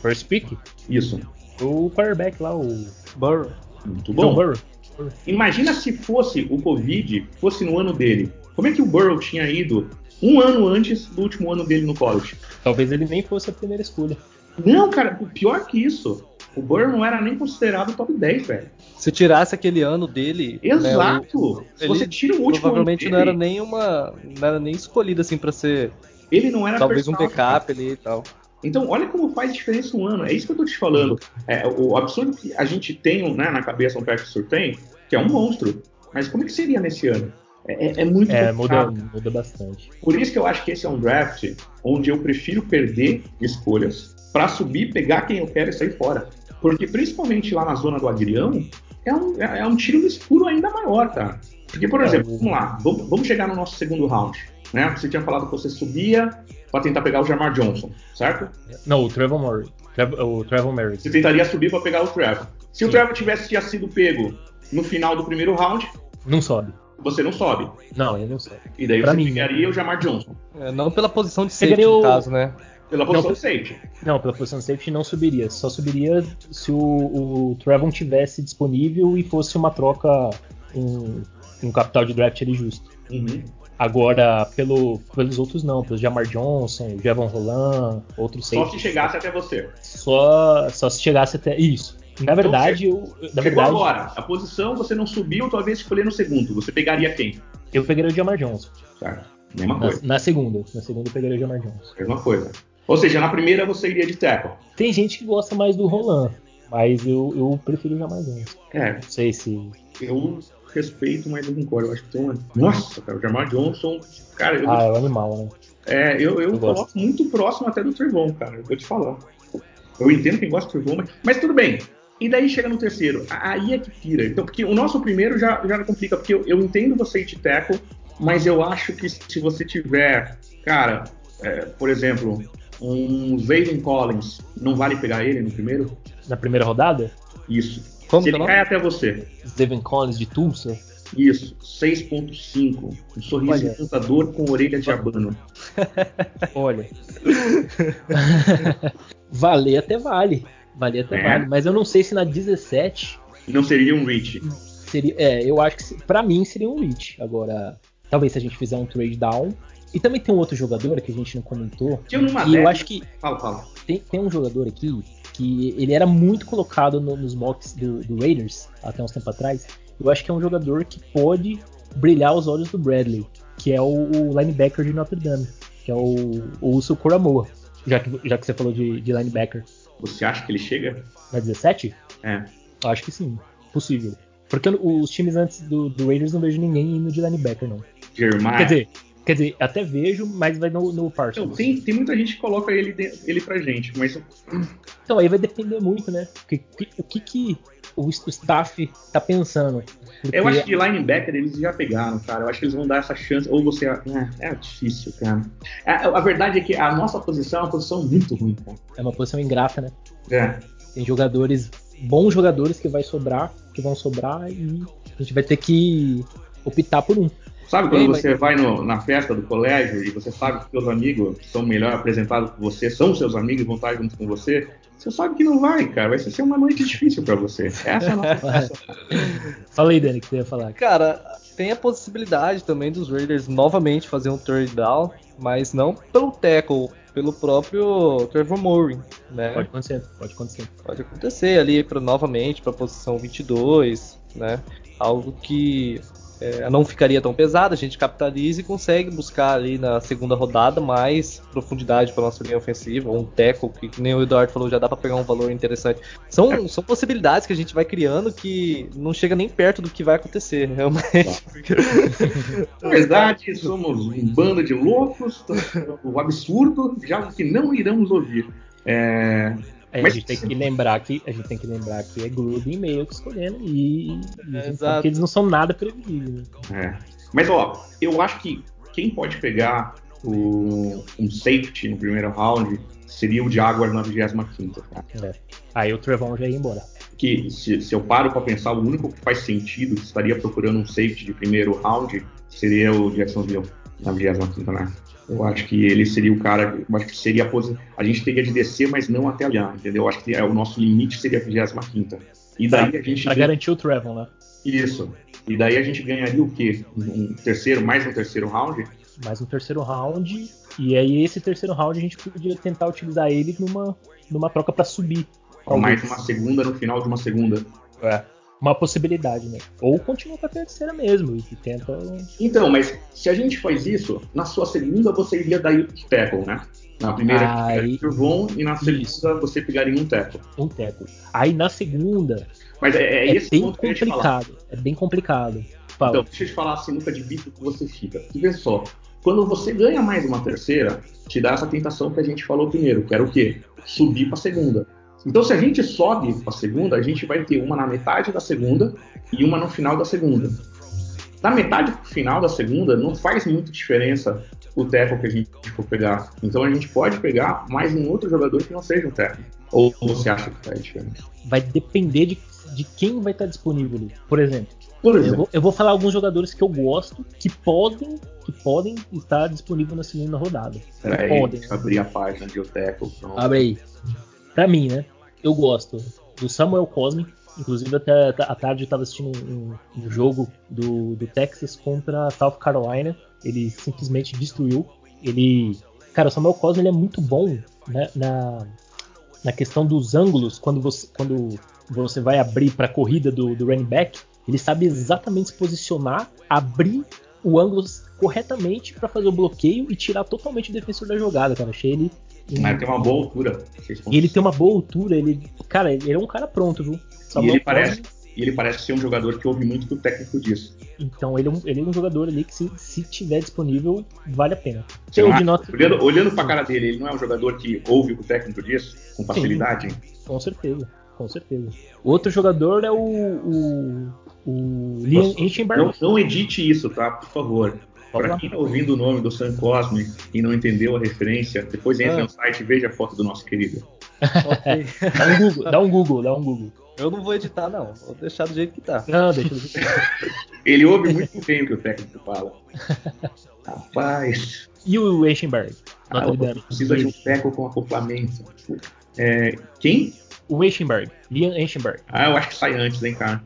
First pick? Isso. O quarterback lá, o Burrow. Muito bom. Burrow. Imagina se fosse o Covid, fosse no ano dele. Como é que o Burrow tinha ido um ano antes do último ano dele no college? Talvez ele nem fosse a primeira escolha. Não, cara, pior que isso. O Burrow não era nem considerado top 10, velho. Se tirasse aquele ano dele. Né, Exato. Né, o, Se você tira o último Provavelmente ano não era nem uma. Não era nem escolhido assim para ser. Ele não era Talvez um backup ali e tal. Então, olha como faz diferença um ano. É isso que eu tô te falando. É, o absurdo que a gente tem né, na cabeça um Patrick Surtain, que é um monstro. Mas como é que seria nesse ano? É, é, é muito É, muda, muda bastante. Por isso que eu acho que esse é um draft onde eu prefiro perder escolhas para subir, pegar quem eu quero e sair fora. Porque principalmente lá na zona do agrião, é um, é, é um tiro no escuro ainda maior, cara. Porque, por é, exemplo, vamos lá, vamos, vamos chegar no nosso segundo round. Né? Você tinha falado que você subia para tentar pegar o Jamar Johnson, certo? Não, o Trevor Murray. O Trevor Murray. Você tentaria subir para pegar o Trevor. Se Sim. o Trevor tivesse já sido pego no final do primeiro round, não sobe. Você não sobe. Não, ele não sobe. E daí pra você mim, pegaria né? o Jamar Johnson. É, não pela posição de safety, o... no caso, né? Pela posição não, safety. Não, pela posição safety não subiria. Só subiria se o, o Trevon tivesse disponível e fosse uma troca, um, um capital de draft ali justo. Uhum. Agora, pelo, pelos outros não, pelo Jamar Johnson, Jevon Roland, outros Só se chegasse até você. Só, só se chegasse até. Isso. Na então, verdade, eu, na verdade. agora, a posição você não subiu, talvez escolher no segundo. Você pegaria quem? Eu pegaria o Jamar Johnson. Certo. Mesma coisa. Na, na segunda. Na segunda eu pegaria o Jamar Johnson. Mesma coisa. Ou seja, na primeira você iria de tackle. Tem gente que gosta mais do Roland, mas eu, eu prefiro Jamar Johnson. É. Não sei se. Eu respeito, mas não concordo. Eu acho que tem uma. Nossa, cara, o Jamar Johnson. Cara, eu... Ah, é o animal, né? É, eu, eu, eu coloco muito próximo até do Trevon, cara. Eu vou te falar. Eu entendo quem gosta do Trevon, mas, mas tudo bem. E daí chega no terceiro. Aí é que tira. Então, porque o nosso primeiro já, já complica, porque eu, eu entendo você ir de tackle, mas eu acho que se você tiver, cara, é, por exemplo, um Zayden Collins, não vale pegar ele no primeiro? Na primeira rodada? Isso. Como Se ele cai até você. Zayden Collins de Tulsa? Isso, 6.5. Um sorriso encantador com orelha de abano. [LAUGHS] Olha. [LAUGHS] Valer até vale. Valer até é. vale. Mas eu não sei se na 17. Não seria um reach. Seria, é, eu acho que para mim seria um reach. Agora, talvez se a gente fizer um trade down. E também tem um outro jogador que a gente não comentou. Que eu, numa e eu acho que. Fala, fala. Tem, tem um jogador aqui que ele era muito colocado no, nos mocks do, do, Raiders até uns tempo atrás. Eu acho que é um jogador que pode brilhar os olhos do Bradley, que é o, o linebacker de Notre Dame, que é o, o Uso Coramoa, já que, já que você falou de, de linebacker. Você acha que ele chega? Na 17? É. Acho que sim, possível. Porque os times antes do, do Raiders não vejo ninguém indo de linebacker, não. Jeremiah. Quer dizer, quer dizer, até vejo, mas vai no, no Parsons. Então, tem, tem muita gente que coloca ele, ele pra gente, mas. Então, aí vai depender muito, né? O que, o que, que o, staff tá pensando. Porque... Eu acho que de linebacker eles já pegaram, cara. Eu acho que eles vão dar essa chance. Ou você. É, é difícil, cara. A, é, a, verdade é que a nossa posição é uma posição muito ruim, cara. É uma posição ingrata, né? É. Tem jogadores, bons jogadores que vai sobrar, que vão sobrar e a gente vai ter que optar por um. Sabe quando Ei, você mas... vai no, na festa do colégio e você sabe que seus amigos que são melhor apresentados que você são seus amigos e vão estar junto com você? Você sabe que não vai, cara. Vai ser uma noite difícil para você. Essa é a nossa [LAUGHS] Fala aí, Dani, que você ia falar. Cara, tem a possibilidade também dos Raiders novamente fazer um third down, mas não pelo tackle, pelo próprio Trevor Murray, né? Pode acontecer, pode acontecer. Pode acontecer ali para novamente para posição 22, né? Algo que é, não ficaria tão pesada, a gente capitaliza e consegue buscar ali na segunda rodada mais profundidade para nossa linha ofensiva, um teco, que, que, nem o Eduardo falou, já dá para pegar um valor interessante. São, são possibilidades que a gente vai criando que não chega nem perto do que vai acontecer, realmente. [LAUGHS] Na verdade, somos um bando de loucos, o absurdo, já que não iremos ouvir. É, é, Mas, a gente tem que lembrar que a gente tem que lembrar que é Gruden meio que escolhendo e, e é, eles não são nada previsíveis. Né? É. Mas ó, eu acho que quem pode pegar o, um safety no primeiro round seria o Jaguar na 25 tá? é. Aí o Trevon já ia embora. Que se, se eu paro para pensar, o único que faz sentido que estaria procurando um safety de primeiro round seria o Jacksonville na 25 né? Eu acho que ele seria o cara, eu acho que seria a posição. A gente teria de descer, mas não até lá, entendeu? Eu acho que é, o nosso limite seria a 25. E daí a gente. Pra garantir o Trevor, né? Isso. E daí a gente ganharia o quê? Um terceiro, mais um terceiro round? Mais um terceiro round. E aí esse terceiro round a gente podia tentar utilizar ele numa, numa troca para subir. Ou mais uma segunda no final de uma segunda. É uma possibilidade, né? Ou continua com a terceira mesmo e tenta. Então, mas se a gente faz isso, na sua segunda você iria dar o tackle, né? Na primeira Aí... Turvon e na segunda isso. você pegaria um tackle. Um tackle. Aí na segunda. Mas é, é, é bem complicado. É bem complicado. Fala. Então, deixa eu te falar assim, nunca de bico que você fica. E vê só, quando você ganha mais uma terceira, te dá essa tentação que a gente falou primeiro, que era o quê? Subir para segunda. Então, se a gente sobe para a segunda, a gente vai ter uma na metade da segunda e uma no final da segunda. Na metade final da segunda, não faz muita diferença o teco que a gente for pegar. Então, a gente pode pegar mais um outro jogador que não seja o teco. Ou você acha que faz diferença? Vai depender de, de quem vai estar disponível ali. Por exemplo, Por exemplo. Eu, vou, eu vou falar alguns jogadores que eu gosto que podem que podem estar disponíveis na segunda rodada. Peraí, podem. abrir a página de Oteco. Abre aí. Pra mim, né? Eu gosto do Samuel Cosme. Inclusive, até à tarde eu estava assistindo um, um, jogo do, do Texas contra South Carolina. Ele simplesmente destruiu. Ele. Cara, o Samuel Cosme ele é muito bom né, na, na questão dos ângulos. Quando você, quando você vai abrir para a corrida do, do running back, ele sabe exatamente se posicionar, abrir o ângulo corretamente para fazer o bloqueio e tirar totalmente o defensor da jogada, cara. Achei ele mas tem uma boa altura. E ele tem uma boa altura, ele. Cara, ele é um cara pronto, viu? Só e ele parece, e ele parece ser um jogador que ouve muito do técnico disso. Então ele é um, ele é um jogador ali que se, se tiver disponível, vale a pena. de nota... olhando, olhando pra cara dele, ele não é um jogador que ouve o técnico disso com facilidade? Sim, com certeza, com certeza. Outro jogador é o. o, o Liam Enchenberg. Não, não edite isso, tá? Por favor. Para quem está ouvindo o nome do Sam Cosme e não entendeu a referência, depois entre ah. no site e veja a foto do nosso querido. Okay. [LAUGHS] dá, um Google, dá um Google, dá um Google. Eu não vou editar, não. Vou deixar do jeito que tá. Não, deixa do jeito que tá. [LAUGHS] Ele ouve muito bem o que o técnico fala. Rapaz. E o Eichenberg? Ah, precisa de um teco com acoplamento. É, quem? O Eichenberg. Liam Eichenberg. Ah, eu acho que sai antes, hein, cara.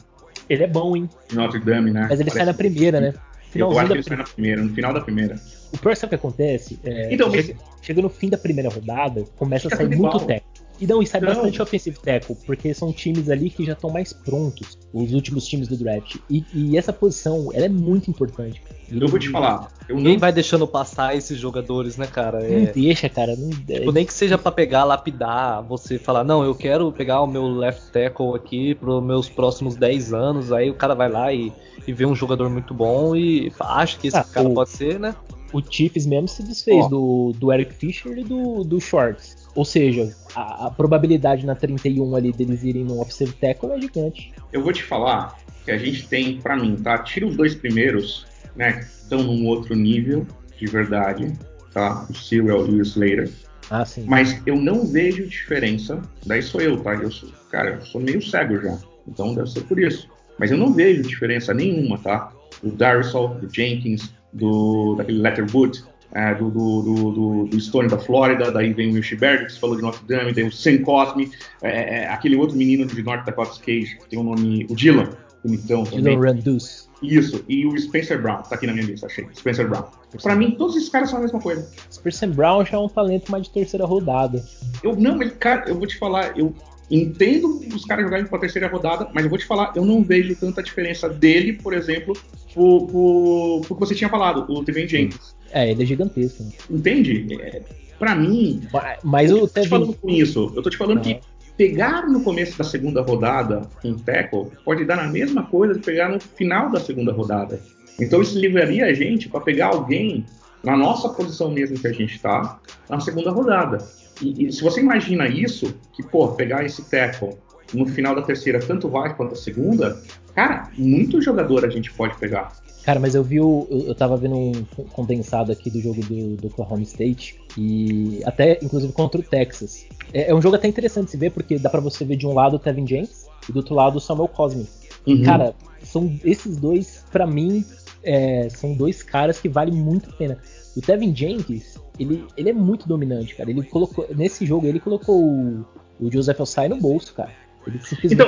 Ele é bom, hein? Notre Dame, né? Mas ele Parece sai na primeira, né? Eu acho que ele sai na primeira, no final da primeira. O pior sabe o que acontece? É, então, chega, mas... chega, no fim da primeira rodada, começa a sair muito técnico. E não, e sai não. bastante offensive tackle, porque são times ali que já estão mais prontos, os últimos times do draft. E, e essa posição, ela é muito importante. Eu vou te falar. Eu Ninguém não... vai deixando passar esses jogadores, né, cara? É... Não deixa, cara. Não... Tipo, nem que seja para pegar, lapidar, você falar, não, eu quero pegar o meu left tackle aqui pros meus próximos 10 anos. Aí o cara vai lá e, e vê um jogador muito bom e acha que esse ah, cara o... pode ser, né? O Chiefs mesmo se desfez oh. do, do Eric Fisher e do, do Shorts. Ou seja, a, a, probabilidade na 31 ali deles irem no offensive tackle é gigante. Eu vou te falar que a gente tem, para mim, tá? Tira os dois primeiros, né? Estão num outro nível de verdade, tá? O Cyril e o Slater. Ah, sim. Mas eu não vejo diferença. Daí sou eu, tá? Eu sou, cara, eu sou meio cego já. Então deve ser por isso. Mas eu não vejo diferença nenhuma, tá? Do Darisol, do Jenkins, do daquele Letterwood, é, do, do, do, do, Stone da Flórida, daí vem o Wilshberg, que você falou de Notre Dame, tem o Sam Cosme, é, é, é, aquele outro menino de North Dakota Cage, que tem o nome, o Dylan, bonitão também. Dylan Randus. Isso, e o Spencer Brown, tá aqui na minha lista, achei. Spencer Brown. Pra mim, todos esses caras são a mesma coisa. Spencer Brown já é um talento mais de terceira rodada. Eu não, ele, cara, eu vou te falar, eu entendo os caras jogarem para a terceira rodada, mas eu vou te falar, eu não vejo tanta diferença dele, por exemplo, por, por, por que você tinha falado, o Tevin Jenkins. É, ele é gigantesco. Né? Entende? É, para mim. Mas eu o tô te falando com isso. Eu tô te falando que pegar no começo da segunda rodada um tackle pode dar na mesma coisa de pegar no final da segunda rodada. Então isso livraria a gente para pegar alguém na nossa posição mesmo que a gente está na segunda rodada. E, e, se você imagina isso, que pô, pegar esse tackle no final da terceira tanto vai quanto a segunda, cara, muito jogador a gente pode pegar. Cara, mas eu vi o. Eu, eu tava vendo um condensado aqui do jogo do, do Oklahoma State. E até, inclusive, contra o Texas. É, é um jogo até interessante de se ver, porque dá para você ver de um lado o Tevin James e do outro lado o Samuel Cosme. Uhum. Cara, são esses dois, para mim, é, são dois caras que valem muito a pena. O Tevin Jenkins, ele, ele é muito dominante, cara. Ele colocou. Nesse jogo, ele colocou o, o Joseph Osai no bolso, cara. Ele simplesmente então,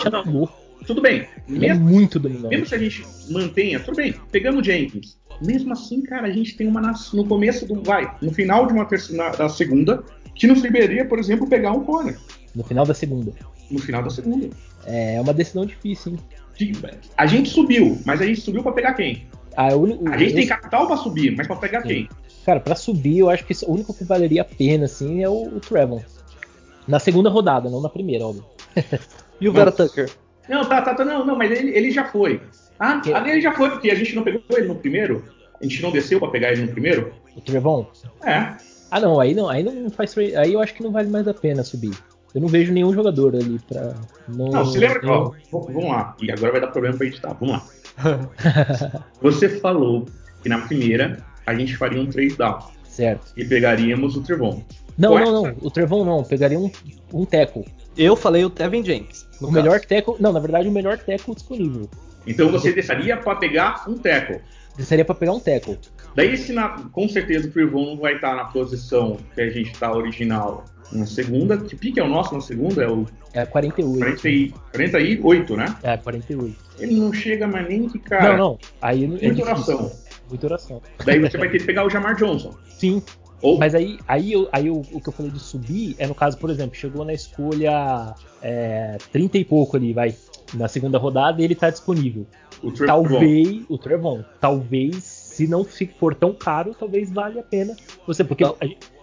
tudo bem. É mesmo, é muito dominante. Mesmo se a gente mantenha, tudo bem, pegando o Jenkins. Mesmo assim, cara, a gente tem uma no começo do. Vai, no final de uma terceira, da segunda, que nos liberaria, por exemplo, pegar um corner. No final da segunda. No final da segunda. É uma decisão difícil, hein? A gente subiu, mas a gente subiu para pegar quem? Ah, o, a gente esse... tem capital para subir, mas para pegar Sim. quem? Cara, para subir, eu acho que o único que valeria a pena, assim, é o, o Trevon. Na segunda rodada, não na primeira, óbvio. [LAUGHS] e o Vera Tucker? Não, tá, tá, tá, não, não, mas ele, ele já foi. Ah, que... ali ele já foi, porque a gente não pegou ele no primeiro. A gente não desceu pra pegar ele no primeiro. O Trevon? É. Ah não, aí não, aí não faz. Aí eu acho que não vale mais a pena subir. Eu não vejo nenhum jogador ali pra. Não, não você lembra que. Ó, vamos lá. E agora vai dar problema pra editar. Vamos lá. [LAUGHS] você falou que na primeira a gente faria um trade down. Certo. E pegaríamos o Trevon. Não, não, não. O Trevon não. Pegaria um, um teco. Eu falei o Tevin Jenkins. O caso. melhor teco. Não, na verdade, o melhor teco disponível. Então você deixaria para pegar um teco. Desceria para pegar um teco. Daí, se na, com certeza o Trevon não vai estar na posição que a gente está original na segunda. Que pique é o nosso na segunda? É o. É 48. 40, 48, né? É, 48. Ele não chega mais nem que cara. Não, não. Aí é Muita oração. Muita oração. Daí você vai ter que pegar o Jamar Johnson. Sim. Ou... Mas aí, aí, eu, aí eu, o que eu falei de subir é no caso, por exemplo, chegou na escolha é, 30 e pouco ali, vai, na segunda rodada e ele tá disponível. O talvez, o Trevon, talvez, se não for tão caro, talvez valha a pena você, porque, a,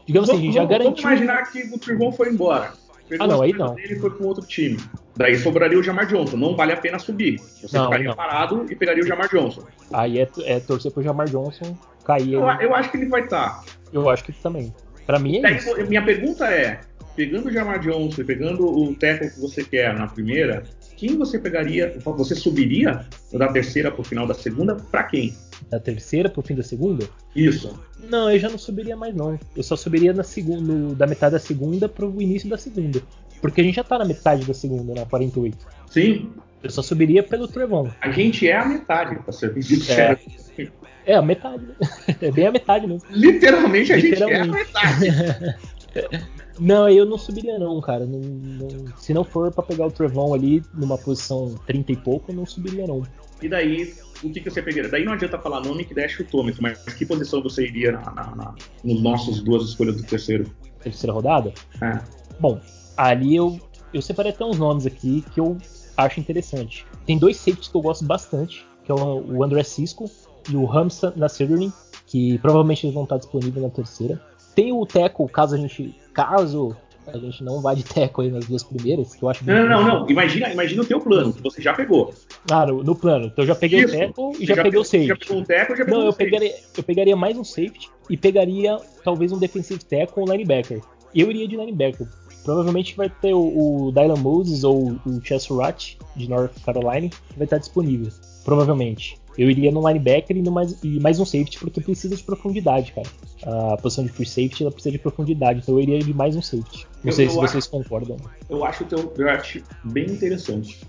digamos assim, a gente já garantiu. Vamos imaginar que o Trevon foi embora. Pegou ah, não, aí não. Ele foi com outro time. Daí sobraria o Jamar Johnson. Não vale a pena subir. Você não, ficaria não. parado e pegaria o Jamar Johnson. Aí é, é torcer pro Jamar Johnson cair. Eu, eu acho que ele vai estar. Tá. Eu acho que também. Para mim é Daí, isso. Minha pergunta é, pegando o Jamar Johnson pegando o tackle que você quer na primeira, quem você pegaria? Você subiria da terceira pro final da segunda para quem? Da terceira pro fim da segunda? Isso. Não, eu já não subiria mais não. Eu só subiria na segunda, da metade da segunda pro início da segunda. Porque a gente já tá na metade da segunda, na 48. Sim. Eu só subiria pelo Trevon. A gente é a metade, pra ser sincero. É. [LAUGHS] É, a metade. [LAUGHS] É bem a metade mesmo. Literalmente a Literalmente. gente é a metade. [LAUGHS] não, eu não subiria não, cara. Não, não, se não for para pegar o Trevon ali numa posição 30 e pouco, eu não subiria não. E daí, o que, que você pegaria? Daí não adianta falar nome que der chutômetro, mas que posição você iria na, na, na, nos nossos duas escolhas do terceiro? Terceira rodada? É. Bom, ali eu, eu separei até uns nomes aqui que eu acho interessante. Tem dois safeties que eu gosto bastante, que é o André Cisco e o Hamza Nasserini, que provavelmente eles vão estar disponíveis na terceira. Tem o Teco, caso a gente. Caso a gente não vá de Teco aí nas duas primeiras, que eu acho Não, não, não. Imagina, imagina o teu plano, que você já pegou. Ah, no, no plano. Então eu já peguei Isso. o Teco e já, já, peguei o safety. Já pegou um Teco já pegou Não, um eu pegaria, eu pegaria mais um safety e pegaria talvez um defensive Teco ou um linebacker. Eu iria de linebacker. Provavelmente vai ter o, o Dylan Moses ou o Chess Rat de North Carolina que vai estar disponível. Provavelmente. Eu iria no linebacker e, no mais, e mais um safety, porque precisa de profundidade, cara. A posição de free safety ela precisa de profundidade, então eu iria de mais um safety. Não eu, sei eu se acho, vocês concordam. Eu acho o teu draft bem interessante.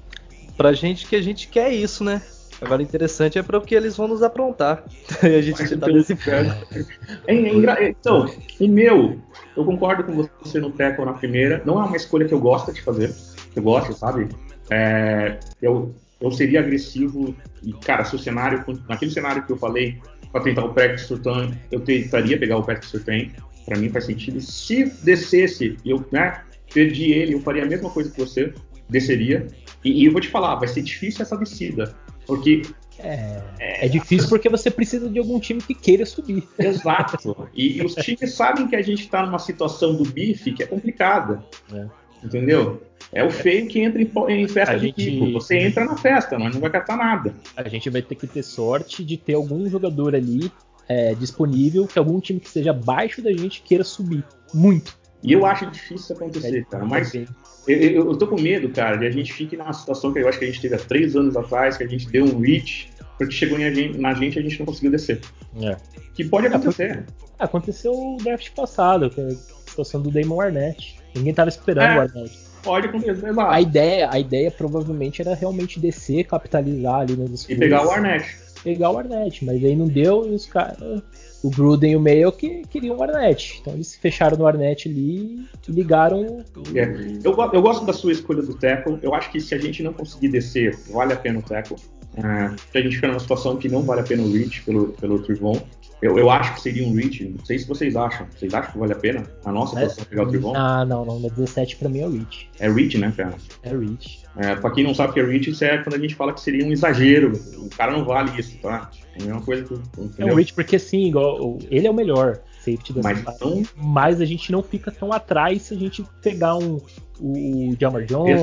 Pra gente que a gente quer isso, né? Agora interessante é para o que eles vão nos aprontar. [LAUGHS] a gente tá nesse inferno. [LAUGHS] É, é, então, o meu, eu concordo com você no tackle na primeira. Não é uma escolha que eu gosto de fazer. Eu gosto, sabe? É, eu, eu seria agressivo e, cara, se o cenário, naquele cenário que eu falei, para tentar o practice surtain, eu tentaria pegar o practice surtain. Para mim faz sentido. Se descesse, eu, né, perdi ele, eu faria a mesma coisa que você, desceria. E, e eu vou te falar, vai ser difícil essa descida. Porque é, é, difícil porque você precisa de algum time que queira subir. [LAUGHS] Exato. E, e os times sabem que a gente está numa situação do bife que é complicada. É. Entendeu? É o feio que entra em, em festa a de gente... pico. Você entra na festa, mas não vai captar nada. A gente vai ter que ter sorte de ter algum jogador ali é, disponível que algum time que esteja abaixo da gente queira subir. Muito. E eu acho difícil isso acontecer, é, cara. Mas eu, eu, tô com medo, cara, de a gente fique numa situação que eu acho que a gente teve há três anos atrás, que a gente deu um reach, porque chegou gente, na gente e a gente não conseguiu descer. É. Que pode acontecer. Aconteceu o draft passado, que é a situação do Damon Arnett. Ninguém tava esperando é, o Arnett. Pode acontecer, exato. A ideia, a ideia provavelmente era realmente descer, capitalizar ali nos E pegar o Arnett. Pegar o Arnett, mas aí não deu e os caras o Gruden e o Mayo que queriam o Arnett. Então eles fecharam no Arnett ali e ligaram. É. Eu, eu gosto da sua escolha do tackle. Eu acho que se a gente não conseguir descer, vale a pena o tackle. É, a gente fica numa situação que não vale a pena o reach pelo, pelo Trivon. Eu, eu acho que seria um reach. Não sei se vocês acham. Vocês acham que vale a pena a nossa é, situação pegar o Trivon? Ah, não, não. 17 pra mim é o reach. É reach, né, cara? É reach. É, pra quem não sabe o que é reach, isso é quando a gente fala que seria um exagero. O cara não vale isso, tá? É a mesma coisa que. Entendeu? É um reach porque, sim, igual, ele é o melhor safety da mas, não... mas a gente não fica tão atrás se a gente pegar um, o Jamar Jones,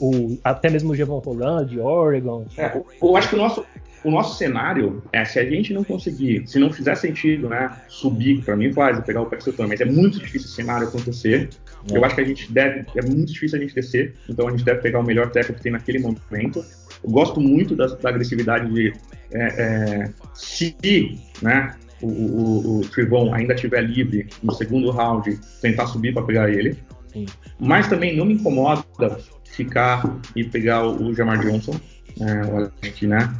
o, o, até mesmo o Javon Holland, de Oregon. É, eu acho que o nosso, o nosso cenário é se a gente não conseguir, se não fizer sentido, né, subir, para mim faz, pegar o Paxton, mas é muito difícil esse cenário acontecer. É. Eu acho que a gente deve, é muito difícil a gente descer, então a gente deve pegar o melhor técnico que tem naquele momento. Eu gosto muito da, da agressividade de é, é, se, né, o, o, o Trivon ainda estiver livre no segundo round, tentar subir para pegar ele. Sim. Mas também não me incomoda ficar e pegar o, o Jamar Johnson. É, eu acho que, né?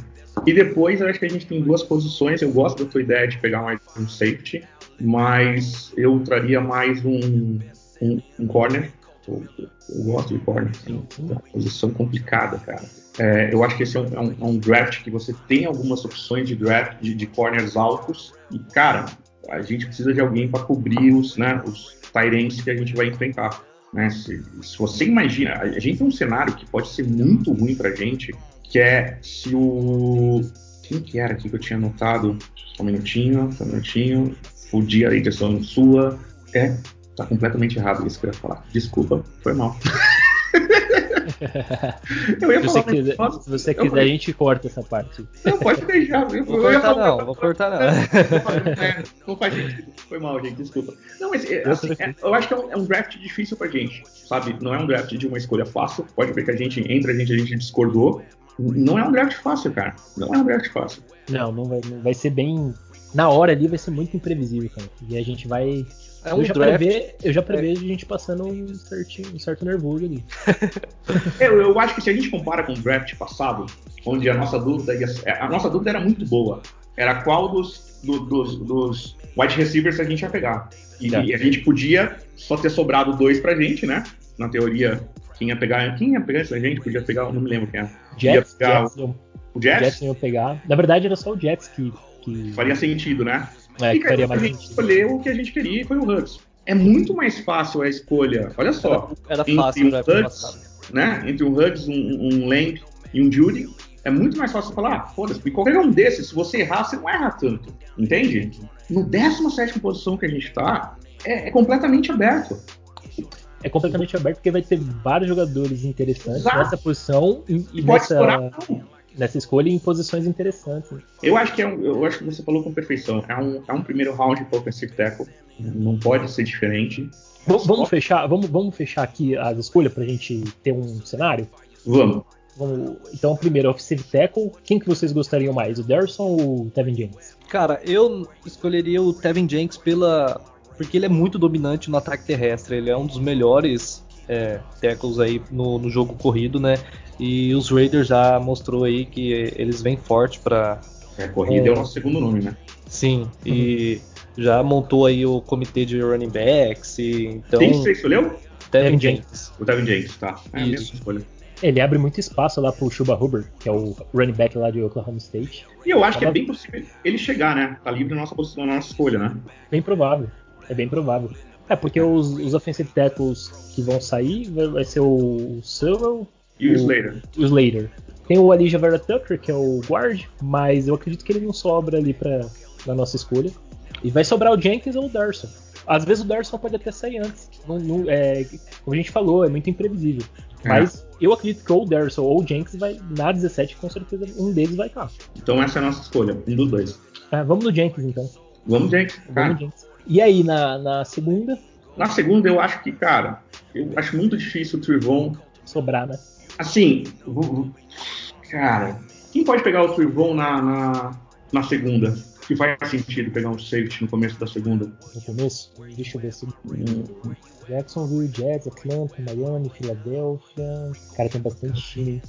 E depois eu acho que a gente tem duas posições. Eu gosto da tua ideia de pegar mais um safety, mas eu traria mais um, um, um corner. Eu, eu, gosto de corner. Assim, é uma posição complicada, cara. É, eu acho que esse é um, é, um, é um, draft que você tem algumas opções de draft de, de corners altos. E, cara, a gente precisa de alguém para cobrir os, né, os Tyrants que a gente vai enfrentar. Né? Se, se, você imagina, a gente tem um cenário que pode ser muito ruim pra gente, que é se o. Quem que era aqui que eu tinha anotado? Só um minutinho, só um minutinho. Fudi a edição sua. É, tá completamente errado isso que eu ia falar. Desculpa, foi mal. [LAUGHS] eu ia se falar, você quiser, mas, se você quiser, a gente corta essa parte. Não, pode deixar. Eu, vou eu cortar falar, não, vou cortar não. É, não faz sentido. Foi mal, gente, desculpa. Não, mas é, assim, é, eu acho que é um, é um, draft difícil pra gente, sabe? Não é um draft de uma escolha fácil. Pode ver que a gente, entre a gente, a gente discordou. Não é um draft fácil, cara. Não é um draft fácil. Não, não vai, vai ser bem. Na hora ali vai ser muito imprevisível, cara. E a gente vai é um eu, já draft. Prevê, eu já prevejo é. a gente passando um, certinho, um certo nervoso ali. [LAUGHS] eu, eu acho que se a gente compara com o draft passado, onde a nossa dúvida ia, a nossa dúvida era muito boa. Era qual dos, do, dos, dos wide receivers a gente ia pegar. E, é. e, a gente podia só ter sobrado dois pra gente, né? Na teoria, quem ia pegar. Quem ia pegar essa gente? Podia pegar, não me lembro quem era. Jets, Jets o, o Jets? Jets ia pegar. Na verdade, era só o Jets que. que... Faria sentido, né? É, e faria mais a gente escolheu o que a gente queria e foi o Huggs. É muito mais fácil a escolha, olha só. Era, era fácil, entre um Huggs, né? Entre um Huggs, um, um Lamb e um Judy. É muito mais fácil falar, ah, foda-se, qualquer um desses, se você errar, você não erra tanto. Entende? No 17 posição que a gente tá, é, é completamente aberto é completamente aberto porque vai ter vários jogadores interessantes Exato. nessa posição e, e nessa, nessa escolha em posições interessantes. Eu acho que é um, eu acho que você falou com perfeição. É um, é um primeiro round para offensive tackle. Não pode ser diferente. Vamos, vamos fechar, vamos, vamos fechar aqui as escolhas para a gente ter um cenário. Vamos. vamos. Então, primeiro offensive tackle. Quem que vocês gostariam mais, o Derson ou o Tevin James? Cara, eu escolheria o Tevin Jenks pela porque ele é muito dominante no ataque terrestre. Ele é um dos melhores é, tackles aí no, no jogo corrido, né? E os Raiders já mostrou aí que eles vêm forte para. É, corrida é, é o nosso segundo nome, né? Sim, uhum. e já montou aí o comitê de running backs. E, então... Quem você escolheu? Devin James. O Devin James, tá. É Isso. a mesma escolha. Ele abre muito espaço lá pro Chuba Hubbard, que é o running back lá de Oklahoma State. E eu acho que é bem possível ele chegar, né? Tá livre na nossa posição, na nossa escolha, né? Bem provável. É bem provável. É, porque os, os offensive tackles que vão sair vai, ser o Silver e o, Slater. O Slater. Tem o Elijah Vera Tucker, que é o guard, mas eu acredito que ele não sobra ali para na nossa escolha. E vai sobrar o Jenkins ou o Darson. Às vezes o Darson pode até sair antes. Não, não, é, como a gente falou, é muito imprevisível. É. Mas eu acredito que ou o Darson ou o Jenkins vai na 17, com certeza um deles vai estar. Então essa é a nossa escolha, um dos dois. É, vamos no Jenkins então. Vamos Jenkins. Vamos Jenkins. E aí, na, na segunda? Na segunda, eu acho que, cara, eu acho muito difícil o Trivon sobrar, né? Assim, cara, quem pode pegar o Trivon na, na, na segunda? que faz sentido pegar um safety no começo da segunda. No começo? Deixa eu ver se. Jacksonville, Jets, Atlanta, Miami, Filadélfia. Cara, tem bastante time.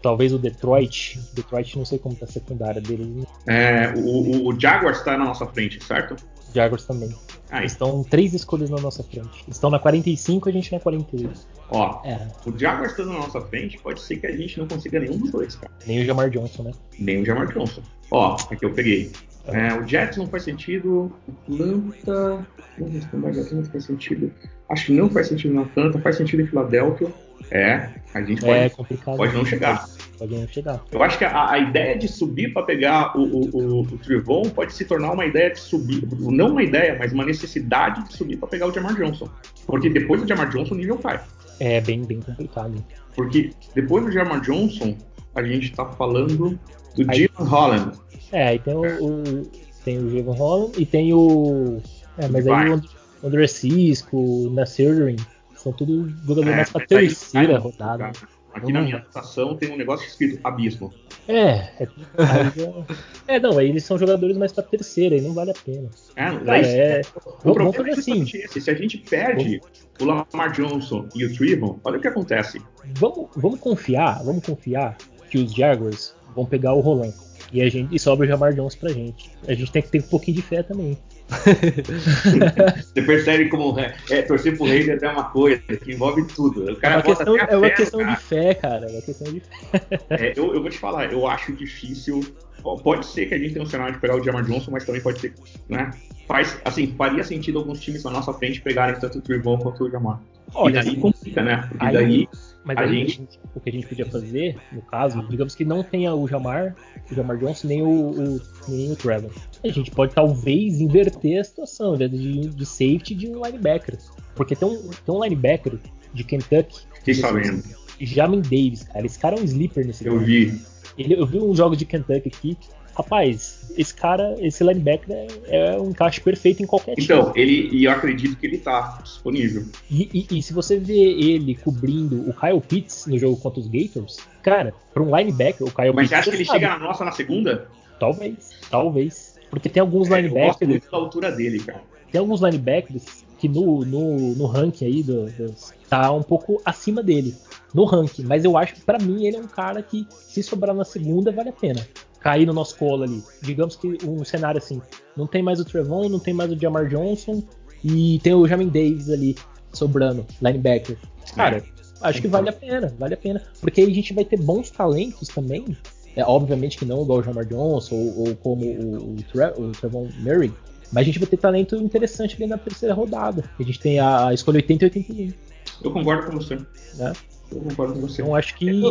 Talvez o Detroit. Detroit não sei como tá a secundária deles. É, o, o Jaguars tá na nossa frente, certo? Jaguars também. Ah, Estão três escolhas na nossa frente. Estão na 45 a gente na 48. Ó, é. o Jaguars estando na nossa frente, pode ser que a gente não consiga nenhum dos dois, cara. Nem o Jamar Johnson, né? Nem o Jamar Johnson. Ó, aqui eu peguei. É, o Jets não faz sentido. Atlanta. Não faz sentido. Acho que não faz sentido na Atlanta, faz sentido em Filadélfia. É, a gente pode, é pode não chegar. Eu acho que a, a ideia de subir para pegar o, o, o, o, Trivon pode se tornar uma ideia de subir, não uma ideia, mas uma necessidade de subir para pegar o Jamar Johnson. Porque depois do Jamar Johnson o nível cai. É bem, bem complicado. Porque depois do Jamar Johnson, a gente tá falando do Jim Holland. É, aí tem o, o tem o Javon Holland e tem o. É, mas aí o André Cisco, o Nasser são tudo jogadores é, mais pra terceira rodada. Aqui na minha anotação tem um negócio escrito abismo. É, é, é, não, aí eles são jogadores mais pra terceira, e não vale a pena. É, Cara, é, o vamos problema é assim. Esse. Se a gente perde o Lamar Johnson e o Trivon, olha o que acontece. Vamos, vamos confiar, vamos confiar que os Jaguars vão pegar o Roland. E, a gente, e sobra o Jamar Jones pra gente. A gente tem que ter um pouquinho de fé também. [LAUGHS] Você percebe como é, é, torcer pro Raiders é uma coisa que envolve tudo. O cara é uma questão, é uma fé, questão de fé, cara. É uma questão de fé. É, eu, eu, vou te falar, eu acho difícil. Pode ser que a gente tenha um cenário de pegar o Jamar Johnson, mas também pode ser, né? Faz, assim, faria sentido alguns times na nossa frente pegarem tanto o Trivon quanto o Jamar. Olha, e daí complica, né? Porque aí, daí mas a aí, gente... o que a gente podia fazer, no caso, digamos que não tenha o Jamar, o Jamar Johnson, nem o, o nem o Trevor. A gente pode talvez inverter a situação, de, de safety de um linebacker. Porque tem um, tem um linebacker de Kentucky. Que sabendo. Jamin Davis, cara. Esse cara é um sleeper nesse Eu vi. Ele, eu vi uns jogos de Kentucky aqui rapaz, esse cara, esse linebacker é, é um encaixe perfeito em qualquer time. Então, ele, e eu acredito que ele tá disponível. E, e, e, se você vê ele cobrindo o Kyle Pitts no jogo contra os Gators, cara, para um linebacker, o Kyle Mas Pitts. Mas você acha que ele sabe. chega na nossa na segunda? Talvez, talvez. Porque tem alguns é, linebackers. Eu gosto muito da altura dele, cara. Tem alguns linebackers que no, no, no ranking aí do, do, tá um pouco acima dele. No ranking. Mas eu acho que para mim ele é um cara que, se sobrar na segunda, vale a pena cair no nosso colo ali. Digamos que um cenário assim, não tem mais o Trevon, não tem mais o Jamar Johnson e tem o Jamin Davis ali sobrando, linebacker. Cara, acho que vale a pena, vale a pena, porque aí a gente vai ter bons talentos também. É, obviamente que não igual o Jamar Johnson ou, ou como o, o, o Trevon Murray, mas a gente vai ter talento interessante ali na terceira rodada. A gente tem a escolha 80 e 81. Eu concordo com você. Né? Eu concordo com você. Então acho que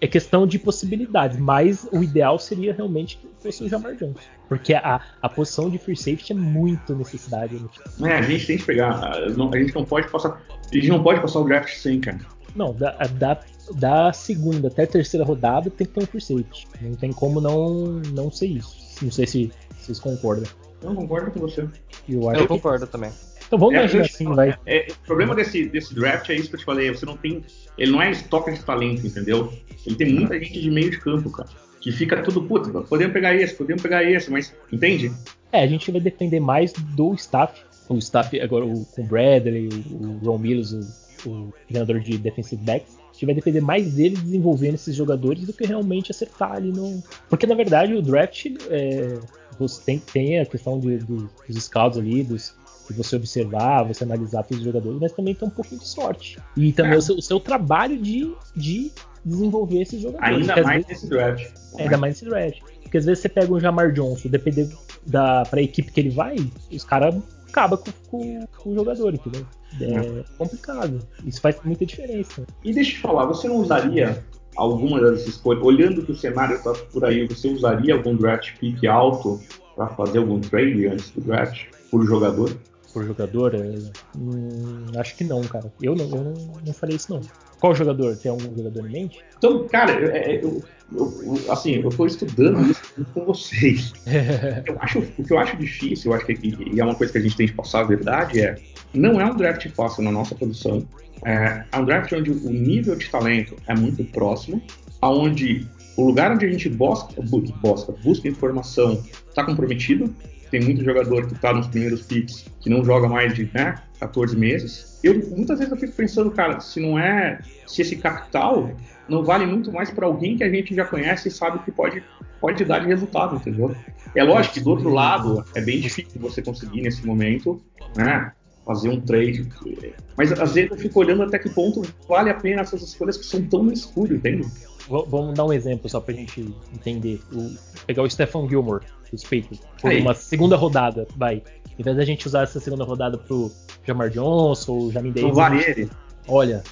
é questão de possibilidades, mas o ideal seria realmente que fosse o Jamar Jones. Porque a, a posição de free safety é muito necessidade. Né? É, a gente tem que pegar. A gente não pode passar. A gente não pode passar o draft sem, cara. Não, da, da, da segunda até a terceira rodada tem que ter um free safety. Não tem como não, não ser isso. Não sei se vocês concordam. Eu concordo com você. Eu, Eu concordo também. Então vamos é, imaginar assim, vai. É, o problema desse, desse draft é isso que eu te falei. Você não tem. Ele não é estoque de talento, entendeu? Ele tem muita gente de meio de campo, cara. Que fica tudo, puta, podemos pegar esse, podemos pegar esse, mas entende? É, a gente vai depender mais do staff. O staff, agora o, com o Bradley, o, o Ron Mills, o, o treinador de defensive backs. A gente vai depender mais dele desenvolvendo esses jogadores do que realmente acertar ali no. Porque na verdade o draft é, você tem, tem a questão de, de, dos scouts ali, dos, de você observar, você analisar todos os jogadores, mas também tem um pouquinho de sorte. E também é. o, seu, o, seu, trabalho de, de desenvolver esses jogadores. Ainda mais vezes, nesse draft. Ainda mais nesse draft. Porque às vezes você pega um Jamar Johnson, dependendo da pra equipe que ele vai, os caras acaba com, com, com o jogador, entendeu? É complicado. Isso faz muita diferença. E deixa eu te falar, você não usaria alguma das escolhas, olhando que o cenário está por aí, você usaria algum draft pick alto para fazer algum trade antes do draft por jogador? Por jogador? É, hum, acho que não, cara. Eu não, eu não, não falei isso não. Qual jogador? Tem algum jogador em mente? Então, cara, eu, é, eu, eu, assim, eu estou estudando isso com vocês. [LAUGHS] eu acho, o que eu acho difícil, eu acho que e é uma coisa que a gente tem que passar a verdade, é não é um draft fácil na nossa posição. É, é um draft onde o nível de talento é muito próximo, aonde o lugar onde a gente busca, busca, busca informação está comprometido. Tem muito jogador que está nos primeiros picks que não joga mais de né, 14 meses. Eu muitas vezes eu fico pensando, cara, se não é, se esse capital não vale muito mais para alguém que a gente já conhece e sabe que pode pode dar de resultado, entendeu? É lógico que do outro lado é bem difícil você conseguir nesse momento, né? fazer um trade. Mas às vezes eu fico olhando até que ponto vale a pena essas escolhas que são tão no escuro, entende? Vamos dar um exemplo só pra gente entender. O, pegar o Stefan Gilmore, Patriots, por Aí. uma segunda rodada, vai. Em vez da gente usar essa segunda rodada pro Jamar Johnson ou Jamin Davis. Vale ele. Olha,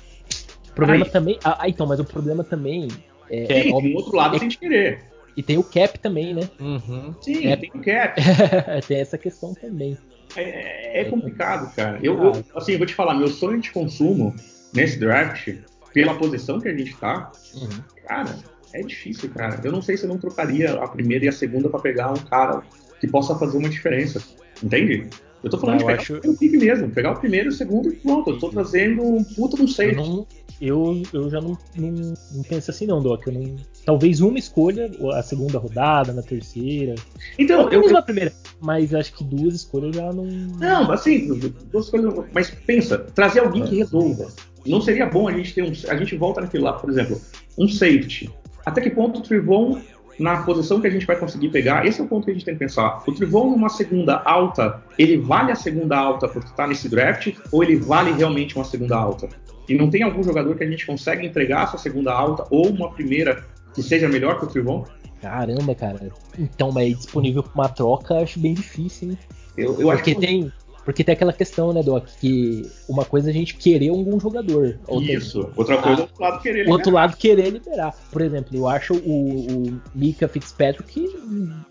o problema Aí. também. Ah, ah, então, mas o problema também. É, Sim, é, do outro lado é, sem querer. E tem o cap também, né? Uhum. Sim, cap. tem o cap. [LAUGHS] tem essa questão também. É, é complicado, cara. Eu, eu, assim, eu vou te falar, meu sonho de consumo nesse draft, pela posição que a gente tá, uhum. Cara, é difícil, cara. Eu não sei se eu não trocaria a primeira e a segunda para pegar um cara que possa fazer uma diferença. Entende? Eu tô falando ah, de pegar acho... o pick mesmo, pegar o primeiro e o segundo e pronto. Eu tô trazendo um puta no safety. Eu, não, eu, eu já não, não, não, penso assim não, Doc. Eu não, talvez uma escolha, a segunda rodada, na terceira. Então, eu, eu na primeira, mas acho que duas escolhas já não. Não, assim, duas escolhas. Mas pensa, trazer alguém que resolva. Não seria bom a gente ter um. A gente volta naquele lá, por exemplo, um safety. Até que ponto o Trivon na posição que a gente vai conseguir pegar, esse é o ponto que a gente tem que pensar. O Trivon numa segunda alta, ele vale a segunda alta porque está nesse draft, ou ele vale realmente uma segunda alta? E não tem algum jogador que a gente consegue entregar essa segunda alta ou uma primeira que seja melhor que o Trivon? Caramba, cara. Então, mas disponível para uma troca, acho bem difícil, hein? Eu, eu porque tem, porque tem aquela questão, né, Doc, que uma coisa é a gente querer algum jogador. Isso. Outra coisa é outro lado querer liberar. Outro lado querer liberar. Por exemplo, eu acho o, o Mika Fitzpatrick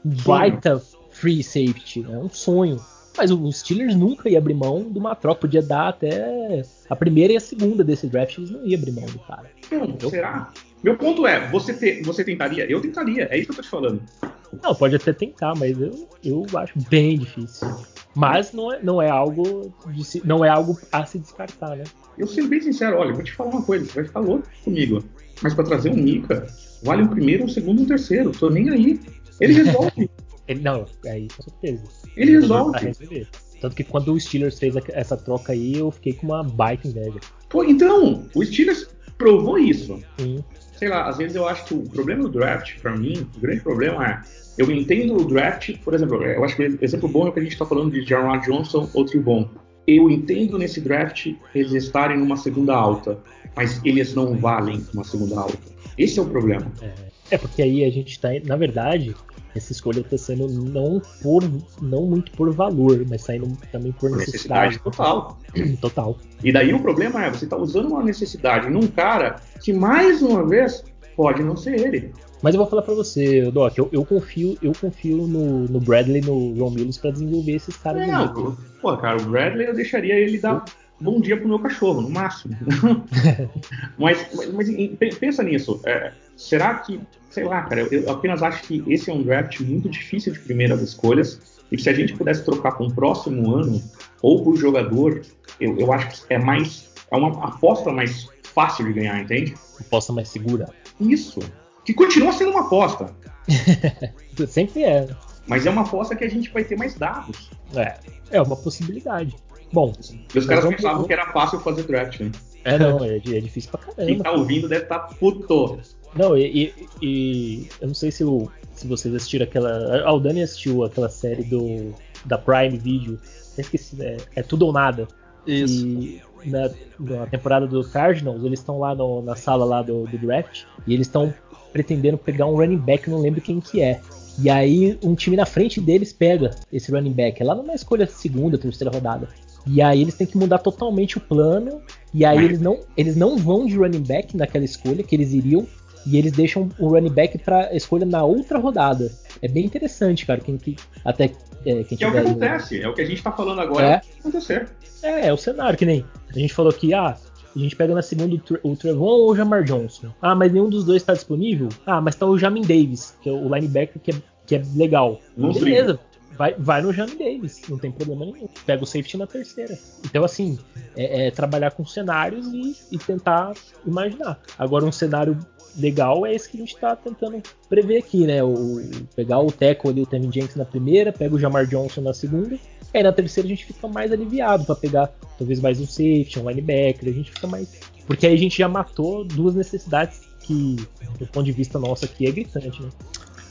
baita free safety. É um sonho. Mas os Steelers nunca ia abrir mão de uma troca. Podia dar até a primeira e a segunda desse draft, eles não iam abrir mão do cara. Não, será? Meu ponto é, você, te, você tentaria? Eu tentaria, é isso que eu tô te falando. Não, pode até tentar, mas eu, eu acho bem difícil. Mas não é, não é algo de, não é algo a se descartar, né? Eu sendo bem sincero, olha, vou te falar uma coisa, você vai ficar louco comigo. Mas para trazer um Mika, vale o primeiro, o segundo o terceiro. Tô nem aí. Ele [LAUGHS] resolve. Ele, não, aí com certeza. Ele resolve. Tanto que quando o Steelers fez essa troca aí, eu fiquei com uma baita inveja. Pô, então, o Steelers provou isso. Sim. Sei lá, às vezes eu acho que o problema do draft, para mim, o grande problema é eu entendo o draft, por exemplo, eu acho que o exemplo bom é o que a gente está falando de Jaron Johnson ou Tribon. Eu entendo nesse draft eles estarem numa segunda alta, mas eles não valem uma segunda alta. Esse é o problema. É, é porque aí a gente está, na verdade, essa escolha está sendo não por não muito por valor, mas saindo também por necessidade. necessidade total. [CLEARS THROAT] total. E daí o problema é você está usando uma necessidade num cara que mais uma vez pode não ser ele. Mas eu vou falar para você, Doc, eu, eu, confio, eu confio no, no Bradley no Ron Willis para desenvolver esses caras. Não, pô, cara, o Bradley eu deixaria ele dar bom dia pro meu cachorro, no máximo. [LAUGHS] mas, mas, mas, pensa nisso. É, será que, sei lá, cara, eu apenas acho que esse é um draft muito difícil de primeiras escolhas. E que se a gente pudesse trocar para um próximo ano, ou por jogador, eu, eu acho que é mais. É uma aposta mais fácil de ganhar, entende? Aposta mais segura. Isso que continua sendo uma aposta. [LAUGHS] Sempre é. Mas é uma aposta que a gente vai ter mais dados. É, é uma possibilidade. Bom. E os caras pensavam que era fácil fazer draft, né? É, não, é, é difícil pra caramba. Quem tá ouvindo deve estar tá puto. Não, e, e, e, eu não sei se, o, se vocês assistiram aquela. Ah, o Dani assistiu aquela série do da Prime Video. Eu esqueci, é, é Tudo ou Nada. Isso. E na, na temporada do Cardinals, eles estão lá no, na sala lá do, do draft e eles estão pretendendo pegar um running back, não lembro quem que é. E aí um time na frente deles pega esse running back, é lá numa escolha segunda, terceira rodada. E aí eles têm que mudar totalmente o plano. E aí eles não, eles não vão de running back naquela escolha que eles iriam. E eles deixam o running back para escolha na outra rodada. É bem interessante, cara. Quem, que, até é, quem que é o que acontece, é o que a gente tá falando agora, é, acontecer. É, é o cenário, que nem a gente falou que, ah, a gente pega na segunda o Trevon ou o Jamar Johnson. Ah, mas nenhum dos dois está disponível? Ah, mas tá o Jamin Davis, que é o linebacker que é, que é legal. Não Beleza, vai, vai no Jamin Davis, não tem problema nenhum. Pega o safety na terceira. Então, assim, é, é trabalhar com cenários e, e, tentar imaginar. Agora, um cenário legal é esse que a gente está tentando prever aqui, né? O, pegar o Teco ali, o Tevin Jenks na primeira, pega o Jamar Johnson na segunda. Aí na terceira a gente fica mais aliviado para pegar talvez mais um safety, um linebacker, a gente fica mais. Porque aí a gente já matou duas necessidades que, do ponto de vista nosso aqui, é gritante, né?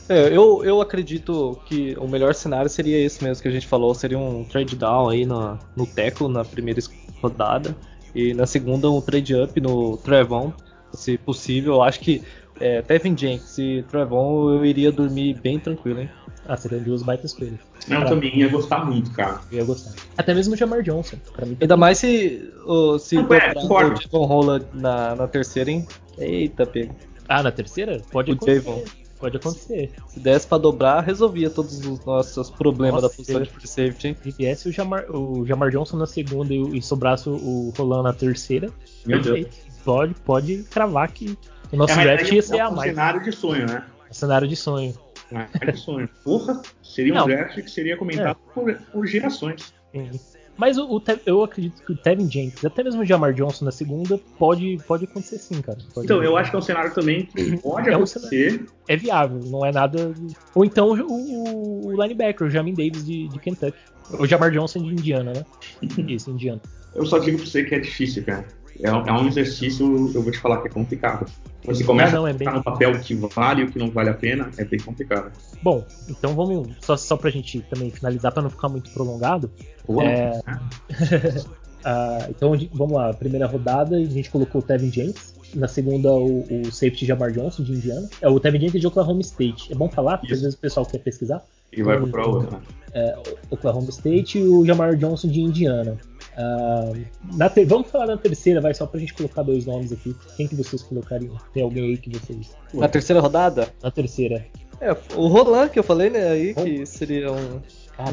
É, eu, eu acredito que o melhor cenário seria esse mesmo que a gente falou, seria um trade down aí no, no Teco na primeira rodada e na segunda um trade up no Trevon, se possível. Eu acho que é, Tevin Jenks e Trevon eu iria dormir bem tranquilo, hein? Ah, seriam duas baitas coisas. Eu também ia gostar muito, cara. Eu ia gostar. Até mesmo o Jamar Johnson. Mim, Ainda mais se, o, se Não, é, o Javon Rola na, na terceira, hein? Eita, pego. Ah, na terceira? Pode o acontecer. Javon. Pode acontecer. Se desse pra dobrar, resolvia todos os nossos problemas Nossa, da posição de free safety, hein? Se viesse o Jamar, o Jamar Johnson na segunda e, e sobrasse o Roland na terceira, Meu perfeito. Deus. Pode, pode cravar que o nosso é, draft ia ser é a mais. cenário de sonho, né? É cenário de sonho. É de sonho. Porra, seria Não. um draft que seria comentado é. por, por, gerações. Sim. Mas o, o, eu acredito que o Tevin Jenkins, até mesmo o Jamar Johnson na segunda, pode, pode acontecer sim, cara. Pode então, eu acho que é um cenário também que [CLEARS THROAT] pode é acontecer. Um é viável, não é nada. Ou então o, o linebacker, o Jamin Davis de, de Kentucky. O Jamar Johnson de Indiana, né? [LAUGHS] Isso, Indiana. Eu só digo pra você que é difícil, cara. É, é um exercício, eu vou te falar que é complicado. Você começa não, não, é a bem... no papel que vale e o que não vale a pena, é bem complicado. Bom, então vamos, só, só pra gente também finalizar, para não ficar muito prolongado. É... uh, [LAUGHS] então vamos lá, primeira rodada, a gente colocou o Tevin James. Na segunda, o, o safety Jamar Johnson, de Indiana. É o Tevin James de Oklahoma State. É bom falar, porque Isso. às vezes o pessoal quer pesquisar. E vai pra outra. É, Oklahoma State e o Jamar Johnson de Indiana. Uh, ter... Vamos falar da terceira, vai, só pra gente colocar dois nomes aqui. Quem que vocês colocariam? Tem alguém aí que vocês. Na terceira rodada? Na terceira. É, o Roland que eu falei, né, aí, que seria um,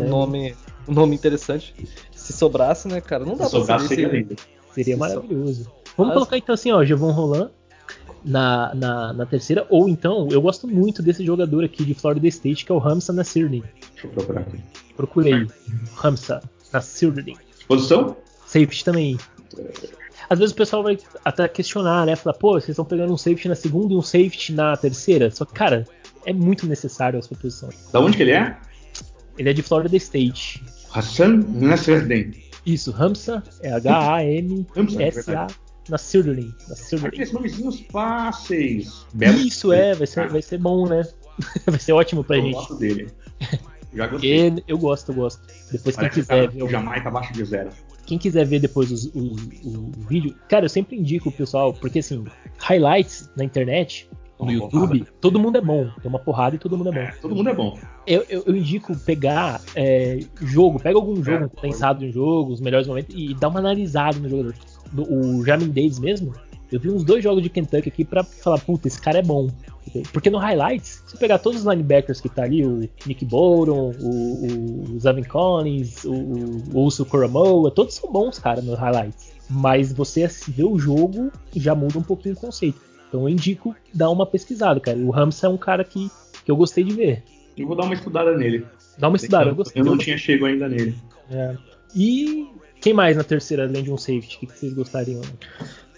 nome, um nome interessante. Se sobrasse, né, cara? Não dá Se pra saber. Seria, seria maravilhoso. Vamos colocar então assim, ó, Javon Roland na, na, na, terceira, ou então, eu gosto muito desse jogador aqui de Florida State, que é o Hamza Nasirni. Deixa eu procurar aqui. Procurei. Hamza Nasirni. Posição? Safety também. Às vezes o pessoal vai até questionar, né? Falar, pô, vocês estão pegando um safety na segunda e um safety na terceira. Só que, cara, é muito necessário a sua posição. Da onde que ele é? Ele é de Florida State. Hassan Nasruddin. Isso, Hamza é H-A-M-S-A Nasruddin. Nasruddin. Esses nomezinhos fáceis. Isso é, vai ser, vai ser bom, né? [LAUGHS] vai ser ótimo pra eu gente. Gosto dele. [LAUGHS] Já gostei. eu gosto, eu gosto. Depois quem quiser ver. O Jamaica abaixo de zero. Quem quiser ver depois os, o, o vídeo, cara, eu sempre indico o pessoal, porque assim, highlights na internet, no YouTube, porrada. todo mundo é bom. Tem uma porrada e todo mundo é bom. É, todo mundo é bom. Eu, eu, eu indico pegar é, jogo, pega algum jogo é, pensado em jogo, os melhores momentos, e dá uma analisada no jogador. O Jamin Davis mesmo, eu vi uns dois jogos de Kentucky aqui pra falar, puta, esse cara é bom. Porque no highlights, se pegar todos os linebackers que tá ali, o Nick Bolton, o, o Zavin Collins, o, o Uso Koromoa, todos são bons, cara, no highlights. Mas você vê o jogo já muda um pouquinho o conceito. Então eu indico dar uma pesquisada, cara. O Rams é um cara que, que eu gostei de ver. Eu vou dar uma estudada nele. Dá uma estudada, eu gostei. Eu não tinha chego ainda nele. É. E quem mais na terceira, além de um safety? O que vocês gostariam?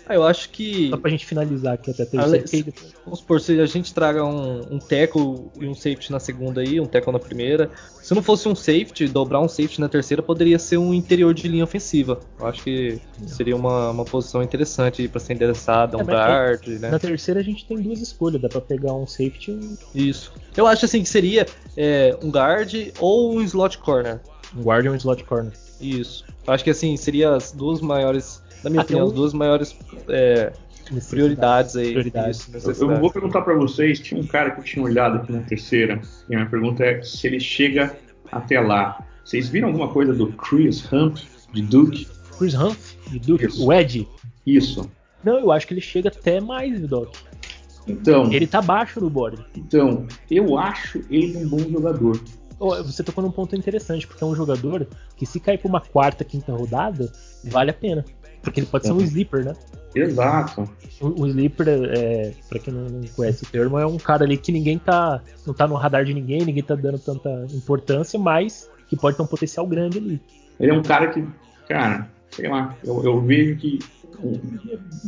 Ah, eu acho que. Só pra gente finalizar aqui até terceira. Ale... Vamos supor, se a gente traga um, um teco e um safety na segunda aí, um teco na primeira. Se não fosse um safety, dobrar um safety na terceira poderia ser um interior de linha ofensiva. Eu acho que seria uma, uma posição interessante para ser endereçada, um é, guard, né? Na terceira a gente tem duas escolhas, dá pra pegar um safety e um. Isso. Eu acho assim que seria é, um guard ou um slot corner. Um guard ou um slot corner. Isso. Eu acho que assim, seria as duas maiores na minha opinião, as duas maiores é, Prioridades aí. Prioridades. Eu, eu vou perguntar para vocês, tinha um cara que eu tinha olhado aqui na terceira, e a minha pergunta é se ele chega até lá. Vocês viram alguma coisa do Chris Hunt, de Duke? Chris Hunt, de Duke? Isso. O Ed? Isso. Não, eu acho que ele chega até mais, Doc. Então, Ele tá baixo no board. então, eu acho ele um bom jogador. Ó, Você tocou num ponto interessante, porque é um jogador que se cair pra uma quarta, quinta rodada, vale a pena. Porque ele pode ser um sleeper, né? Exato. O, o sleeper, é, pra quem não, conhece o termo, é um cara ali que ninguém tá. não tá no radar de ninguém, ninguém tá dando tanta importância, mas que pode ter um potencial grande ali. Ele é um cara que, cara, sei lá, eu, eu vejo que o,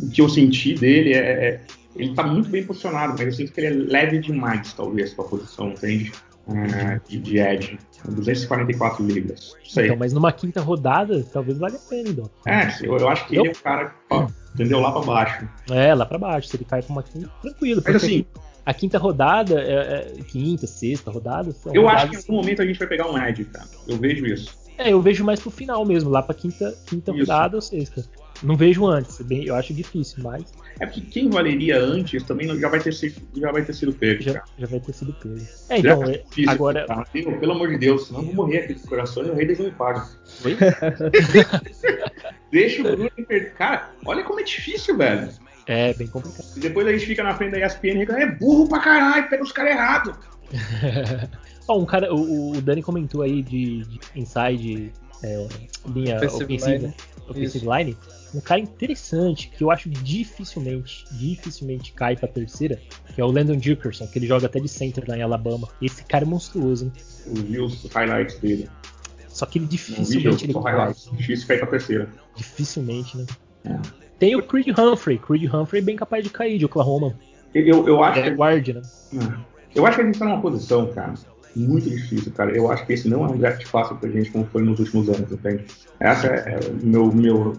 o que eu senti dele é, é- Ele tá muito bem posicionado, mas eu sinto que ele é leve demais, talvez, pra posição, entende? É, de, Edge. 244 libras. Sei. Então, mas numa quinta rodada, talvez valha a pena, Doc. É, eu, eu acho que ele é um cara ó, entendeu? Lá pra baixo. É, lá pra baixo. Se ele cai pra uma quinta, tranquilo. Mas assim, a quinta rodada, é, é- quinta, sexta rodada. são eu acho que em algum momento a gente vai pegar um Edge, cara. Eu vejo isso. É, eu vejo mais pro final mesmo, lá pra quinta, quinta Isso. rodada ou sexta. Não vejo antes, bem, eu acho difícil, mas É porque quem valeria antes também já vai ter sido, já vai ter sido pego, já, já vai ter sido pego. É, então, tá é, difícil, agora. Meu, pelo amor de Deus, senão eu vou morrer aqui do coração e o rei não me paga. [LAUGHS] Deixa o Bruno perder. Cara, olha como é difícil, velho. É, bem complicado. E depois a gente fica na frente da ESPN e reclama, é burro pra caralho, pega os caras errados. [LAUGHS] Ó, um cara, o, o Dani comentou aí de, de inside é, linha Offensive ofensiva, line. offensive line. Um cara interessante que eu acho dificilmente, dificilmente cai pra terceira, que é o Landon Dickerson, que ele joga até de center lá em Alabama. Esse cara é monstruoso, hein? Eu vi os highlights dele. Só que ele vi dificilmente jogo, ele cai. Difícil cair pra terceira. Dificilmente, né? É. Tem o Creed Humphrey. Creed Humphrey é bem capaz de cair de Oklahoma. Eu, eu, eu acho É que, guard, né? eu acho que a gente tá numa posição, cara, muito difícil, cara. Eu acho que esse não é um draft fácil pra gente como foi nos últimos anos, entende? Essa é, é o meu, meu,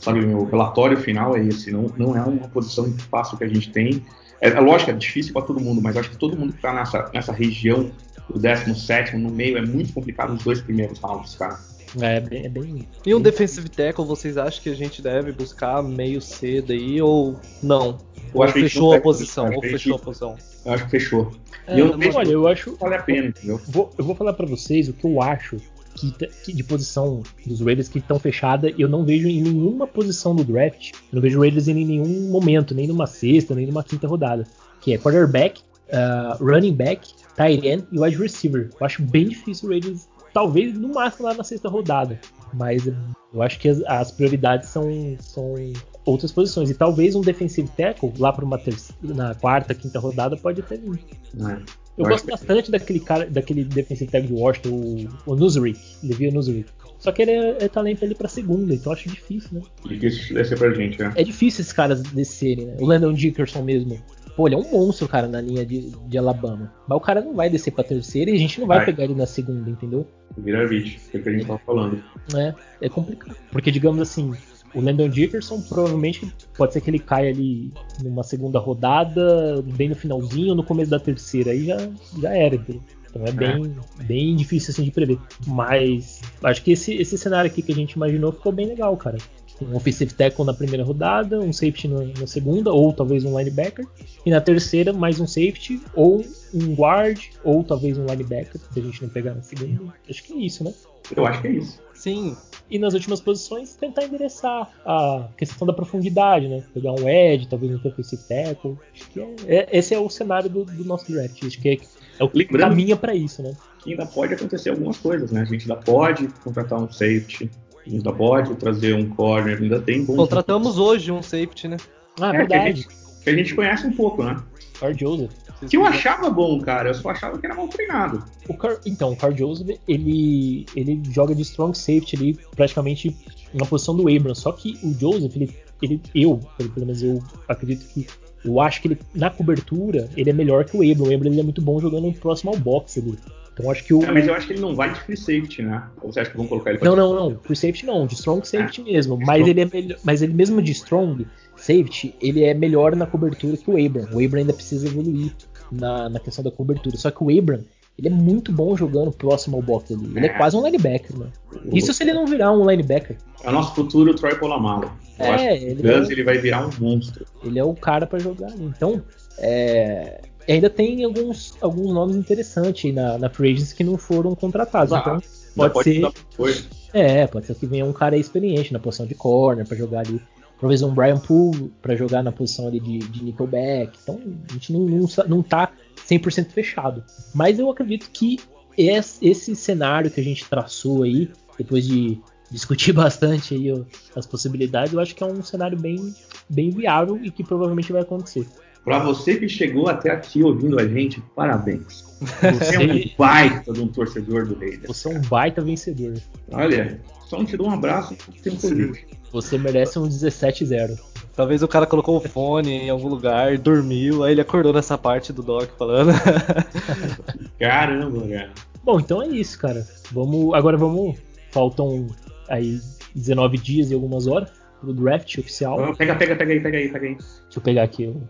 sabe, meu relatório final é esse. Não, não é uma posição fácil que a gente tem. É, é lógico, é difícil pra todo mundo, mas eu acho que todo mundo que tá nessa, nessa região do 17 no meio é muito complicado os dois primeiros rounds, cara. É bem. É bem E um defensive tackle, vocês acham que a gente deve buscar meio cedo aí ou não? Ou fechou a posição, ou fechou a posição. Eu acho que fechou. É, E eu não olha, eu acho. vale a pena, entendeu? Vou- eu vou falar pra vocês o que eu acho que, tá- que de posição dos Raiders que estão fechada, eu não vejo em nenhuma posição do draft. Eu não vejo Raiders em nenhum momento, nem numa sexta, nem numa quinta rodada. Que é quarterback, ah, running back, tight end e wide receiver. Eu acho bem difícil o Raiders, talvez no máximo lá na sexta rodada. Mas eu acho que as, as prioridades são, são outras posições. E talvez um defensive tackle lá para uma terceira, na quarta, quinta rodada pode até vir. né? Eu gosto bastante daquele cara, daquele defensive tackle de Washington, o, o Nuzurick, Levi Nuzurick. Só que ele é, é talento ali pra segunda, então acho difícil, né? Difícil descer pra gente, né? É difícil esses caras descerem, né? O Landon Dickerson mesmo. Pô, ele é um monstro, cara, na linha de, de Alabama. Mas o cara não vai descer pra terceira e a gente não vai Vai. pegar ele na segunda, entendeu? Vira beat, que é o que a gente tava falando. É, é complicado. Porque, digamos assim, o Landon Dickerson provavelmente pode ser que ele caia ali numa segunda rodada, bem no finalzinho, no começo da terceira, aí já, já era, entendeu? Então é bem, bem difícil assim de prever. Mas acho que esse, esse cenário aqui que a gente imaginou ficou bem legal, cara. Um offensive tackle na primeira rodada, um safety na, na segunda, ou talvez um linebacker. E na terceira, mais um safety, ou um guard, ou talvez um linebacker, se a gente não pegar na segunda. Acho que é isso, né? Eu acho que é isso. Sim, E nas últimas posições, tentar endereçar a questão da profundidade, né? Pegar um edge, talvez um defensive tackle. Acho que é, é- esse é o cenário do, do nosso draft. Acho que é, é o que Lembrando- caminha pra isso, né? Que ainda pode acontecer algumas coisas, né? A gente ainda pode contratar um safety, ainda pode trazer um corner, ainda tem bons contratamos hoje um safety, né? Ah, É, que a, verdade. gente, que a gente conhece um pouco, né? Carl Joseph. Que eu achava bom, cara, eu só achava que era mal treinado. O Car- então, o Carl Joseph, ele, ele joga de strong safety ali, praticamente na posição do Abrams. Só que o Joseph, ele, ele eu, pelo menos eu acredito que eu acho que ele, na cobertura, ele é melhor que o Abrams. O Abrams ele é muito bom jogando próximo ao box ali. Então acho que o. É, mas eu acho que ele não vai de free safety, né? Ou você acha que vão colocar ele pra Não, não, não. Por safety não, de strong safety mesmo. Mas strong. ele é melhor. Mas ele mesmo de strong safety, ele é melhor na cobertura que o Abram. O Abram ainda precisa evoluir na, na questão da cobertura. Só que o Abram, ele é muito bom jogando próximo ao box ali. Ele é, é quase um linebacker, né? Isso se ele não virar um linebacker. É o nosso futuro Troy Polamalu. Eu é, acho que ele, Guns, é... ele vai virar um monstro. Ele é o cara para jogar. Então, é... ainda tem alguns, alguns nomes interessantes na, na Free Agents que não foram contratados. Ah, então, pode, pode ser. É, pode ser que venha um cara experiente na posição de corner para jogar ali talvez um Brian Poole para jogar na posição ali de, de nickelback. Então a gente não, não, não tá 100% fechado. Mas eu acredito que esse cenário que a gente traçou aí, depois de discutir [LAUGHS] bastante aí as possibilidades, eu acho que é um cenário bem, bem viável e que provavelmente vai acontecer. Para você que chegou até aqui ouvindo a gente, parabéns. Você é um baita de um torcedor do Raiders. Você é um baita vencedor. Olha, só não te dou um abraço tempo livre. Você merece um 17-0. Talvez o cara colocou o fone em algum lugar, dormiu, aí ele acordou nessa parte do Doc falando. [LAUGHS] Caramba, cara. Bom, então é isso, cara. Vamos, agora vamos. Faltam aí 19 dias e algumas horas pro draft oficial. pega, pega, pega aí, pega aí, pega aí. Deixa eu pegar aqui. Eu...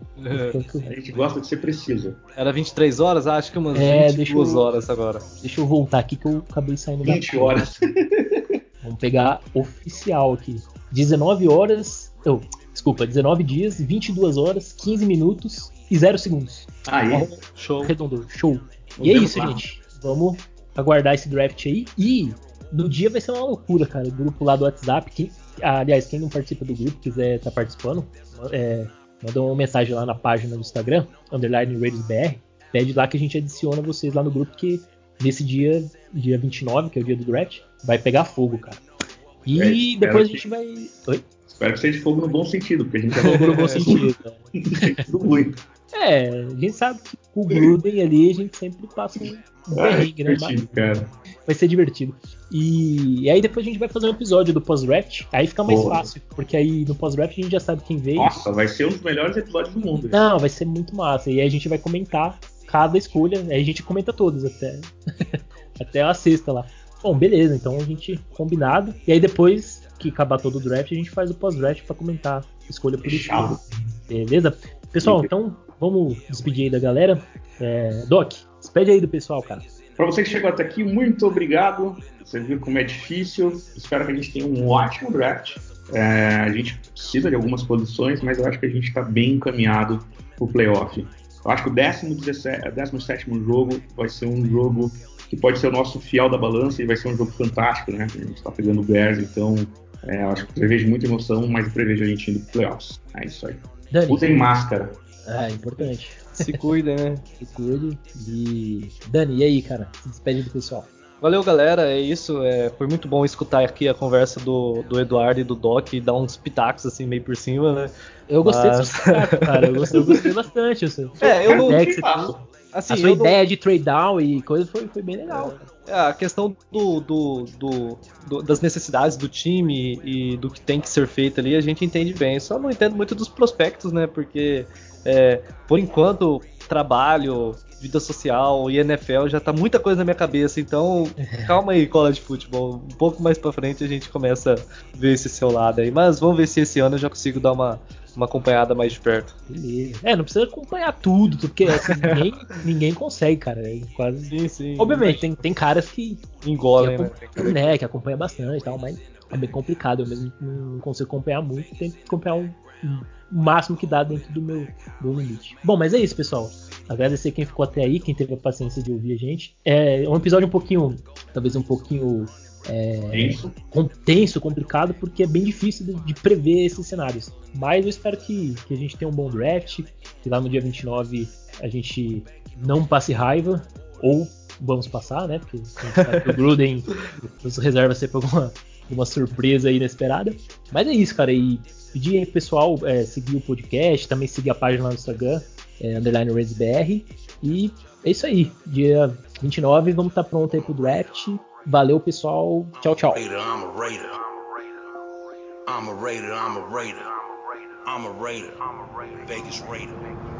A gente gosta de ser preciso. Era 23 horas? Ah, acho que umas é, 22 eu... horas agora. Deixa eu voltar aqui que eu acabei saindo 20 da horas. [LAUGHS] Vamos pegar oficial aqui. 19 horas. Oh, desculpa, 19 dias, 22 horas, 15 minutos e 0 segundos. Aí, show. Redondo, show. e é isso, gente. Vamos aguardar esse draft aí. E no dia vai ser uma loucura, cara. O grupo lá do WhatsApp. Quem, aliás, quem não participa do grupo, quiser estar tá participando, é, manda uma mensagem lá na página do Instagram, underline BR. Pede lá que a gente adiciona vocês lá no grupo, que nesse dia, dia 29, que é o dia do draft, vai pegar fogo, cara. E é, depois a gente que... vai. Oi? Espero que seja fogo no bom sentido, porque a gente é fogo [LAUGHS] no bom sentido. [LAUGHS] Muito. É, a gente sabe que com o Gruden ali a gente sempre passa um ah, perrengue, né? Cara. Vai ser divertido. E, e, aí depois a gente vai fazer um episódio do pós-draft, aí fica mais Pô. fácil, porque aí no pós-draft a gente já sabe quem veio. Nossa, vai ser um dos melhores episódios do mundo. Não, vai ser muito massa. E aí a gente vai comentar cada escolha, aí a gente comenta todas até, [LAUGHS] até a sexta lá. Bom, beleza, então a gente combinado. E aí depois que acabar todo o draft, a gente faz o pós-draft para comentar escolha por escolha. Beleza? Pessoal, então vamos despedir aí da galera. É, Doc, despede aí do pessoal, cara. Para você que chegou até aqui, muito obrigado. Você viu como é difícil. Espero que a gente tenha um ótimo draft. É, a gente precisa de algumas posições, mas eu acho que a gente está bem encaminhado para o playoff. Eu acho que o 17 jogo vai ser um jogo que pode ser o nosso fiel da balança e vai ser um jogo fantástico, né? A gente está pegando o Bears, então é, acho que prevejo muita emoção, mas prevejo a gente indo pro playoffs. É isso aí. Dani, Usem máscara. É, importante. Se cuida, né? [LAUGHS] Se cuide. E. Dani, e aí, cara? Se despede do pessoal. Valeu, galera. É isso. É, foi muito bom escutar aqui a conversa do, do Eduardo e do Doc e dar uns pitacos assim meio por cima, né? Eu gostei Mas... desse pitaco, [LAUGHS] cara. Eu gostei, eu gostei bastante. Assim. É, eu não. Assim, a sua ideia não... de trade down e coisa foi, foi bem legal. É, a questão do, do, do, do, das necessidades do time e do que tem que ser feito ali, a gente entende bem. Só não entendo muito dos prospectos, né? Porque, é, por enquanto, trabalho, vida social e NFL já tá muita coisa na minha cabeça. Então, calma aí, cola de futebol. Um pouco mais pra frente a gente começa a ver esse seu lado aí. Mas vamos ver se esse ano eu já consigo dar uma uma acompanhada mais de perto. Beleza. É, não precisa acompanhar tudo, porque assim, [LAUGHS] ninguém, ninguém consegue, cara. É quase. Sim, sim. Obviamente, tem, tem caras que. Engolem, que né? né? Que acompanha bastante e tal, mas é bem complicado. Eu mesmo não consigo acompanhar muito, tenho que acompanhar um, o máximo que dá dentro do meu, do limite. Bom, mas é isso, pessoal. Agradecer quem ficou até aí, quem teve a paciência de ouvir a gente. É um episódio um pouquinho, talvez um pouquinho é, tenso. tenso, complicado, porque é bem difícil de, de, prever esses cenários. Mas eu espero que, que a gente tenha um bom draft, que lá no dia 29 a gente não passe raiva, ou vamos passar, né? Porque o Gruden [LAUGHS] nos reserva sempre alguma, alguma surpresa inesperada. Mas é isso, cara. E pedir aí pro pessoal é, seguir o podcast, também seguir a página lá no Instagram, é, underline BR. E é isso aí. Dia 29 vamos estar tá pronto aí pro draft. Valeu, pessoal. Tchau, tchau. I'm a raider. I'm a raider. I'm a raider. Vegas raider.